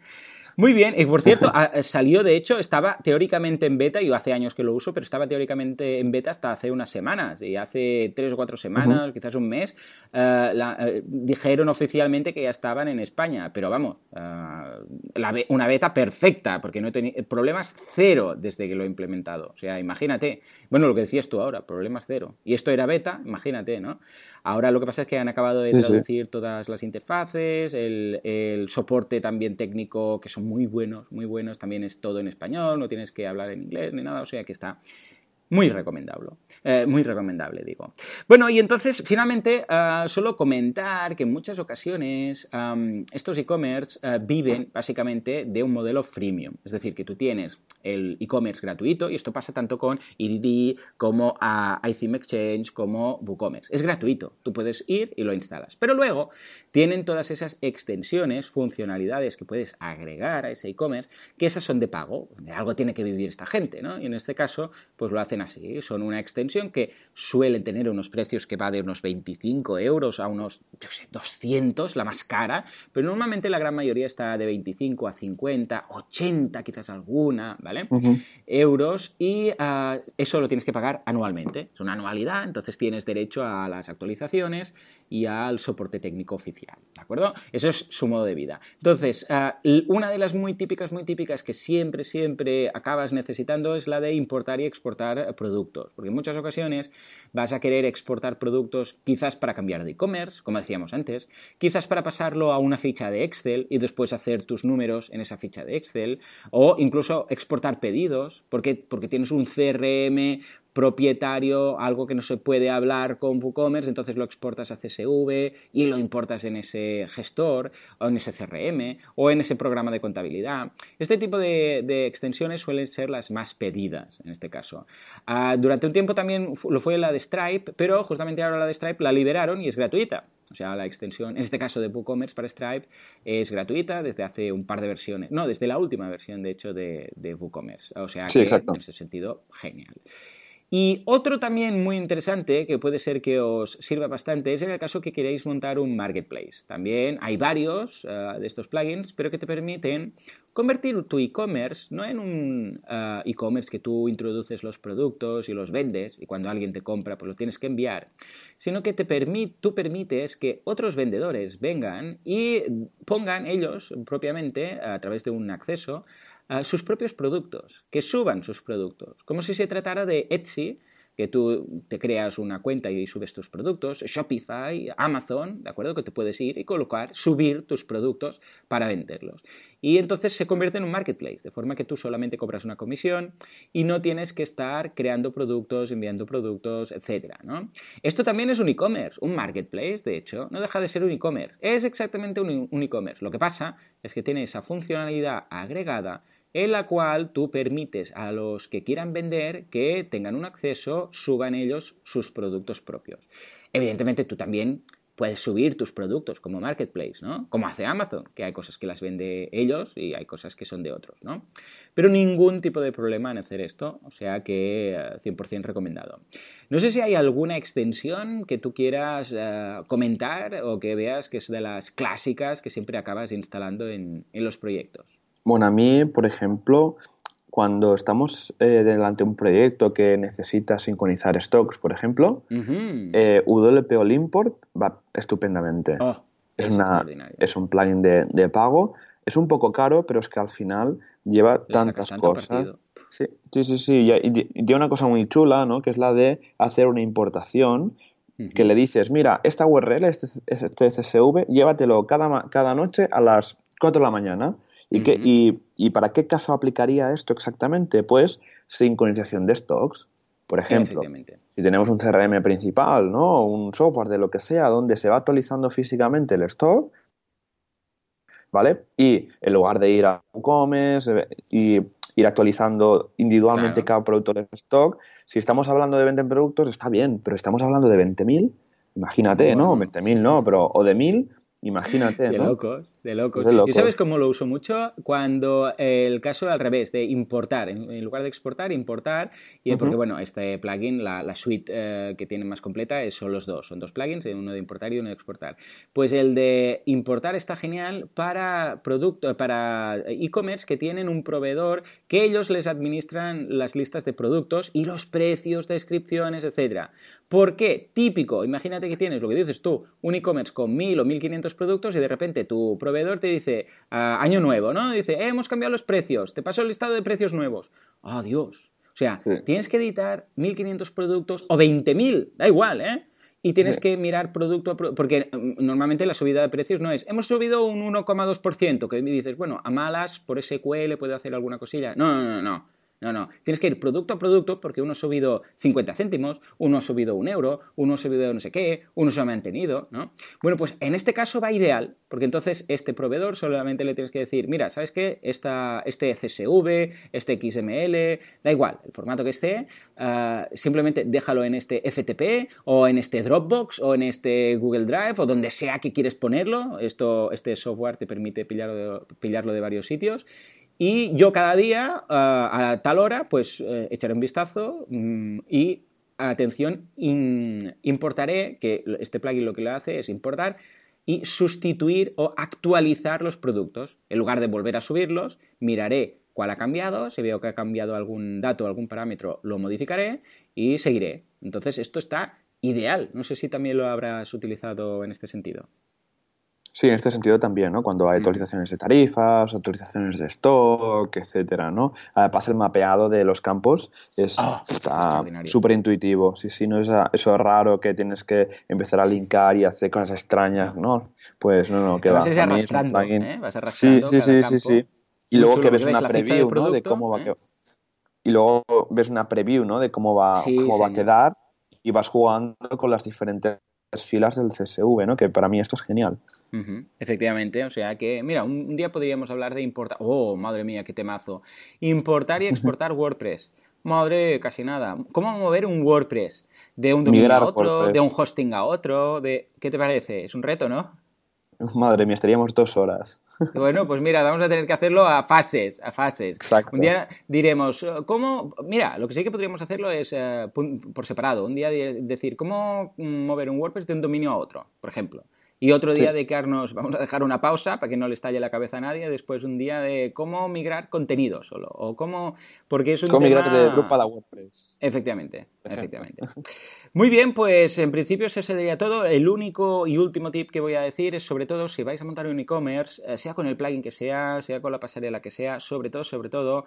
Speaker 1: Muy bien, y por cierto, salió, de hecho, estaba teóricamente en beta, yo hace años que lo uso, pero estaba teóricamente en beta hasta hace unas semanas, y hace tres o cuatro semanas, quizás un mes, eh, eh, dijeron oficialmente que ya estaban en España, pero vamos, eh, una beta perfecta, porque no he tenido problemas cero desde que lo he implementado. O sea, imagínate, bueno, lo que decías tú ahora, problemas cero. Y esto era beta, imagínate, ¿no? Ahora lo que pasa es que han acabado de traducir todas las interfaces, el, soporte también técnico, que son muy buenos, muy buenos, también es todo en español, no tienes que hablar en inglés ni nada, o sea que está muy recomendable. Eh, muy recomendable, digo. Bueno, y entonces, finalmente, uh, solo comentar que en muchas ocasiones estos e-commerce eh, viven básicamente de un modelo freemium. Es decir, que tú tienes el e-commerce gratuito, y esto pasa tanto con EDD como a iTheme Exchange como WooCommerce. Es gratuito, tú puedes ir y lo instalas. Pero luego tienen todas esas extensiones, funcionalidades que puedes agregar a ese e-commerce, que esas son de pago. De algo tiene que vivir esta gente, ¿no? Y en este caso, pues lo hacen así. Son una extensión que suelen tener unos precios que va de unos 25 euros a unos, 200, la más cara, pero normalmente la gran mayoría está de 25 a 50, 80 quizás alguna, ¿vale? Euros y ah, eso lo tienes que pagar anualmente. Es una anualidad, entonces tienes derecho a las actualizaciones y al soporte técnico oficial, ¿de acuerdo? Eso es su modo de vida. Entonces, ah, una de las muy típicas, muy típicas que siempre, siempre acabas necesitando es la de importar y exportar productos, porque en muchas ocasiones vas a querer exportar productos quizás para cambiar de e-commerce, como decíamos antes, quizás para pasarlo a una ficha de Excel y después hacer tus números en esa ficha de Excel, o incluso exportar pedidos, porque, porque tienes un CRM propietario, algo que no se puede hablar con WooCommerce, entonces lo exportas a CSV y lo importas en ese gestor o en ese CRM o en ese programa de contabilidad. Este tipo de, extensiones suelen ser las más pedidas en este caso. Ah, durante un tiempo también lo fue la de Stripe, pero justamente ahora la de Stripe la liberaron y es gratuita. O sea, la extensión, en este caso de WooCommerce para Stripe, es gratuita desde hace un par de versiones. No, desde la última versión, de hecho, de, WooCommerce. O sea, que en ese sentido, genial. Y otro también muy interesante que puede ser que os sirva bastante es en el caso que queréis montar un marketplace. También hay varios eh, de estos plugins, pero que te permiten convertir tu e-commerce no en un ah, e-commerce que tú introduces los productos y los vendes y cuando alguien te compra pues lo tienes que enviar, sino que te tú permites que otros vendedores vengan y pongan ellos propiamente a través de un acceso sus propios productos, que suban sus productos, como si se tratara de Etsy, que tú te creas una cuenta y subes tus productos, Shopify, Amazon, ¿de acuerdo? Que te puedes ir y colocar, subir tus productos para venderlos. Y entonces se convierte en un marketplace, de forma que tú solamente cobras una comisión y no tienes que estar creando productos, enviando productos, etc. ¿no? Esto también es un e-commerce, un marketplace, de hecho, no deja de ser un e-commerce, es exactamente un e-commerce. Lo que pasa es que tiene esa funcionalidad agregada en la cual tú permites a los que quieran vender que tengan un acceso, suban ellos sus productos propios. Evidentemente tú también puedes subir tus productos como marketplace, ¿no? Como hace Amazon, que hay cosas que las vende ellos y hay cosas que son de otros, ¿no? Pero ningún tipo de problema en hacer esto, o sea que 100% eh, recomendado. No sé si hay alguna extensión que tú quieras eh, comentar o que veas que es de las clásicas que siempre acabas instalando en los proyectos.
Speaker 2: Bueno, a mí, por ejemplo, cuando estamos eh, delante de un proyecto que necesita sincronizar stocks, por ejemplo, eh, WP All Import va estupendamente.
Speaker 1: Oh,
Speaker 2: es, una, es, un plugin de, pago. Es un poco caro, pero es que al final lleva tantas cosas. Sí, sí, sí, sí. Y, tiene una cosa muy chula, ¿no? Que es la de hacer una importación que le dices, mira, esta URL, este, este CSV, llévatelo cada, cada noche a las 4 de la mañana ¿Y, y, para qué caso aplicaría esto exactamente? Pues sincronización de stocks. Por ejemplo, si tenemos un CRM principal, ¿no? un software de lo que sea, donde se va actualizando físicamente el stock, ¿vale? Y en lugar de ir a WooCommerce eh, y ir actualizando individualmente cada producto de stock, si estamos hablando de 20 productos, está bien, pero estamos hablando de 20.000, imagínate, ¿no? 20.000 no, pero o de 1.000, imagínate,
Speaker 1: De locos. De locos. ¿Y sabes cómo lo uso mucho? Cuando el caso al revés, de importar, en, lugar de exportar, importar, y porque bueno, este plugin, la, suite eh, que tiene más completa son los dos, son dos plugins, uno de importar y uno de exportar. Pues el de importar está genial para producto, para e-commerce que tienen un proveedor que ellos les administran las listas de productos y los precios, descripciones, etcétera. ¿Por qué? Típico, imagínate que tienes lo que dices tú, un e-commerce con 1000 o 1500 productos y de repente tu proveedor te dice, ah, año nuevo, ¿no? Dice, eh, hemos cambiado los precios, te paso el listado de precios nuevos. ¡Ah, Dios! O sea, tienes que editar 1.500 productos o 20.000, da igual, ¿eh? Y tienes que mirar producto a producto, porque mm, normalmente la subida de precios no es, hemos subido un 1,2%, que dices, bueno, a malas, por SQL puede hacer alguna cosilla. No, no, no, no. No, no. Tienes que ir producto a producto porque uno ha subido 50 céntimos, uno ha subido un euro, uno ha subido no sé qué, uno se ha mantenido, ¿no? Bueno, pues en este caso va ideal porque entonces este proveedor solamente le tienes que decir, mira, ¿sabes qué? Esta, este CSV, este XML, da igual, el formato que esté, ah, simplemente déjalo en este FTP o en este Dropbox o en este Google Drive o donde sea que quieres ponerlo. Esto, este software te permite pillarlo pillarlo de varios sitios y yo cada día, ah, a tal hora, pues eh, echaré un vistazo mm, y, atención, importaré, que este plugin lo que le hace es importar y sustituir o actualizar los productos. En lugar de volver a subirlos, miraré cuál ha cambiado, si veo que ha cambiado algún dato, algún parámetro, lo modificaré y seguiré. Entonces esto está ideal. No sé si también lo habrás utilizado en este sentido.
Speaker 2: Sí, en este sentido también, ¿no? Cuando hay actualizaciones de tarifas, actualizaciones de stock, etcétera, ¿no? Pasa el mapeado de los campos, es, está súper intuitivo. Sí, sí, no es eso raro que tienes que empezar a linkar y hacer cosas extrañas, ¿no? Pues no, no, que va.
Speaker 1: Vas arrastrando, ¿eh? Vas arrastrando Sí, sí, sí, sí,
Speaker 2: Y luego que ves una preview, ¿no? De cómo va a ¿eh? Y luego ves una preview, ¿no? De cómo va, cómo va a quedar y vas jugando con las diferentes filas del CSV, ¿no? Que para mí esto es genial.
Speaker 1: Efectivamente, o sea que, mira, un, día podríamos hablar de importar. Oh, madre mía, qué temazo. Importar y exportar WordPress. Madre, casi nada. ¿Cómo mover un WordPress? De un dominio a otro, de un hosting a otro, de. ¿Qué te parece? Es un reto, ¿no?
Speaker 2: Madre mía, estaríamos dos horas.
Speaker 1: Bueno, pues mira, vamos a tener que hacerlo a fases, a fases.
Speaker 2: Exacto.
Speaker 1: Un día diremos, ¿cómo? Mira, lo que sí que podríamos hacerlo es eh, por separado. Un día decir, ¿cómo mover un WordPress de un dominio a otro, por ejemplo? Y otro día de dedicarnos, vamos a dejar una pausa para que no le estalle la cabeza a nadie, después un día de cómo migrar contenido solo, o cómo, porque es un
Speaker 2: ¿Cómo
Speaker 1: tema...
Speaker 2: migrar de Drupal a WordPress.
Speaker 1: Efectivamente, efectivamente. Muy bien, pues en principio ese sería todo. El único y último tip que voy a decir es sobre todo si vais a montar un e-commerce, eh, sea con el plugin que sea, sea con la pasarela que sea, sobre todo, sobre todo,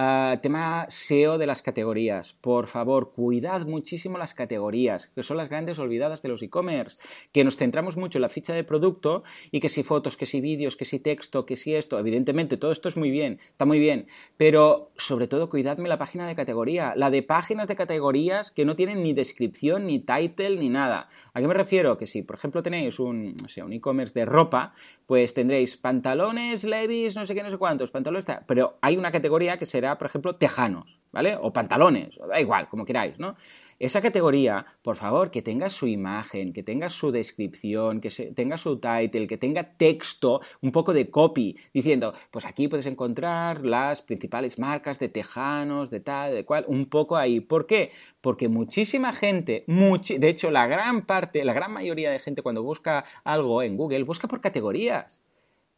Speaker 1: Uh, tema SEO de las categorías. Por favor, cuidad muchísimo las categorías, que son las grandes olvidadas de los e-commerce, que nos centramos mucho en la ficha de producto y que si fotos, que si vídeos, que si texto, que si esto. Evidentemente, todo esto es muy bien, está muy bien, pero sobre todo cuidadme la página de categoría, la de páginas de categorías que no tienen ni descripción, ni title, ni nada. ¿A qué me refiero? Que si, por ejemplo, tenéis un, un e-commerce de ropa, pues tendréis pantalones, levis, no sé qué, no sé cuántos, pantalones, pero hay una categoría que será, por ejemplo, tejanos, ¿vale? O pantalones, o da igual, como queráis, ¿no? Esa categoría, por favor, que tenga su imagen, que tenga su descripción, que tenga su title, que tenga texto, un poco de copy, diciendo, pues aquí puedes encontrar las principales marcas de tejanos, de tal, de cual, un poco ahí. ¿Por qué? Porque muchísima gente, de hecho, la gran parte, la gran mayoría de gente cuando busca algo en Google, busca por categorías.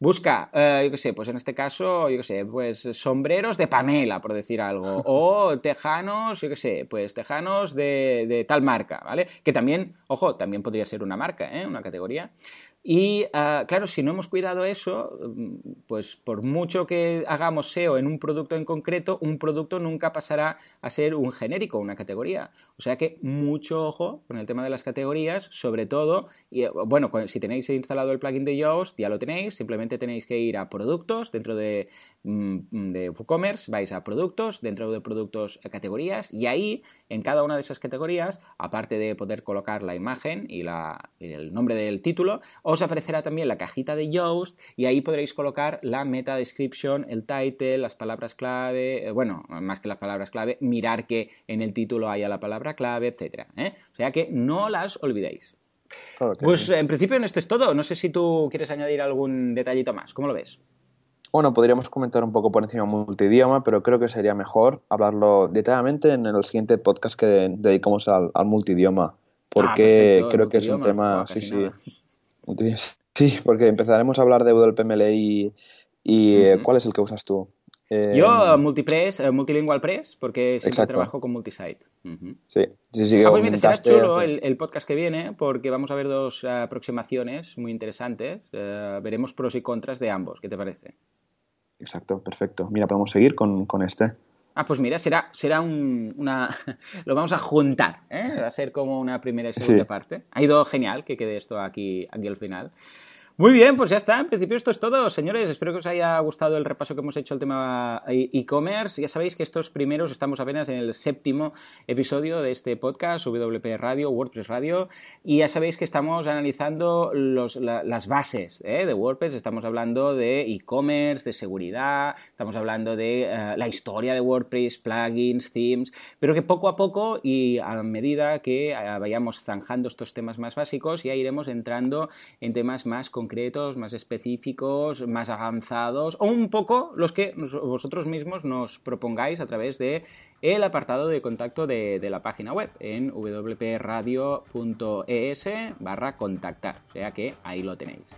Speaker 1: Busca, eh, yo qué sé, pues en este caso, yo qué sé, pues sombreros de Pamela, por decir algo, o tejanos, yo qué sé, pues tejanos de, de, tal marca, ¿vale? Que también, ojo, también podría ser una marca, ¿eh? Una categoría. Y uh, claro, si no hemos cuidado eso, pues por mucho que hagamos SEO en un producto en concreto, un producto nunca pasará a ser un genérico, una categoría. O sea que mucho ojo con el tema de las categorías, sobre todo, y, bueno, si tenéis instalado el plugin de Yoast, ya lo tenéis, simplemente tenéis que ir a productos dentro de, mm, de WooCommerce, vais a productos, dentro de productos a categorías, y ahí, en cada una de esas categorías, aparte de poder colocar la imagen y, la, el nombre del título, os aparecerá también la cajita de Yoast y ahí podréis colocar la meta description, el title, las palabras clave, eh, bueno, más que las palabras clave, mirar que en el título haya la palabra clave, etcétera. ¿eh? O sea que no las olvidéis. pues en principio en esto es todo. No sé si tú quieres añadir algún detallito más. ¿Cómo lo ves?
Speaker 2: Bueno, podríamos comentar un poco por encima multidioma, pero creo que sería mejor hablarlo detalladamente en el siguiente podcast que dedicamos al, multidioma, porque ah, creo que es un tema... sí, sí. Sí, porque empezaremos a hablar de WPML y, eh, ¿cuál es el que usas tú?
Speaker 1: Yo, em, Multipress, eh, Multilingual Press, porque siempre trabajo con Multisite.
Speaker 2: Sí, sí, sí.
Speaker 1: Ah, pues mira, será chulo el, podcast que viene, porque vamos a ver dos eh, aproximaciones muy interesantes. veremos pros y contras de ambos. ¿Qué te parece?
Speaker 2: Exacto, perfecto. Mira, podemos seguir con, con este.
Speaker 1: Ah, pues mira, será, será un, una... lo vamos a juntar, ¿eh? Va a ser como una primera y segunda parte. Ha ido genial que quede esto aquí, aquí al final. Muy bien, pues ya está. En principio esto es todo, señores. Espero que os haya gustado el repaso que hemos hecho al tema e-commerce. Ya sabéis que estos primeros estamos apenas en el séptimo episodio de este podcast, WP Radio, WordPress Radio, y ya sabéis que estamos analizando las bases ¿eh? de WordPress. Estamos hablando de e-commerce, de seguridad, estamos hablando de eh, la historia de WordPress, plugins, themes, pero que poco a poco y a medida que eh, vayamos zanjando estos temas más básicos, ya iremos entrando en temas más concretos concretos, más específicos, más avanzados o un poco los que vosotros mismos nos propongáis a través de el apartado de contacto de, la página web en wpradio.es barra contactar, o sea que ahí lo tenéis.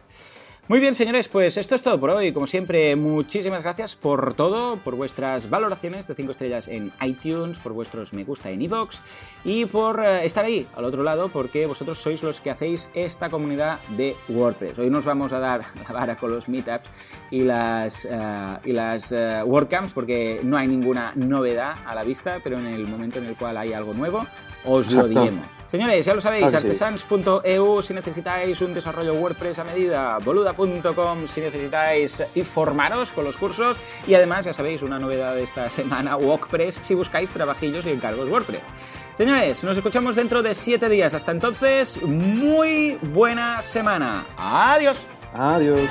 Speaker 1: Muy bien, señores, pues esto es todo por hoy. Como siempre, muchísimas gracias por todo, por vuestras valoraciones de 5 estrellas en iTunes, por vuestros me gusta en iVoox y por eh, estar ahí al otro lado, porque vosotros sois los que hacéis esta comunidad de WordPress. Hoy nos vamos a dar la vara con los meetups y las, uh, y las uh, WordCamps, porque no hay ninguna novedad a la vista, pero en el momento en el cual hay algo nuevo, os lo diremos. Señores, ya lo sabéis, artesans.eu si necesitáis un desarrollo WordPress a medida, boluda.com si necesitáis informaros con los cursos y además, ya sabéis, una novedad de esta semana, WordPress si buscáis trabajillos y encargos WordPress. Señores, nos escuchamos dentro de siete días. Hasta entonces, muy buena semana. Adiós.
Speaker 2: Adiós.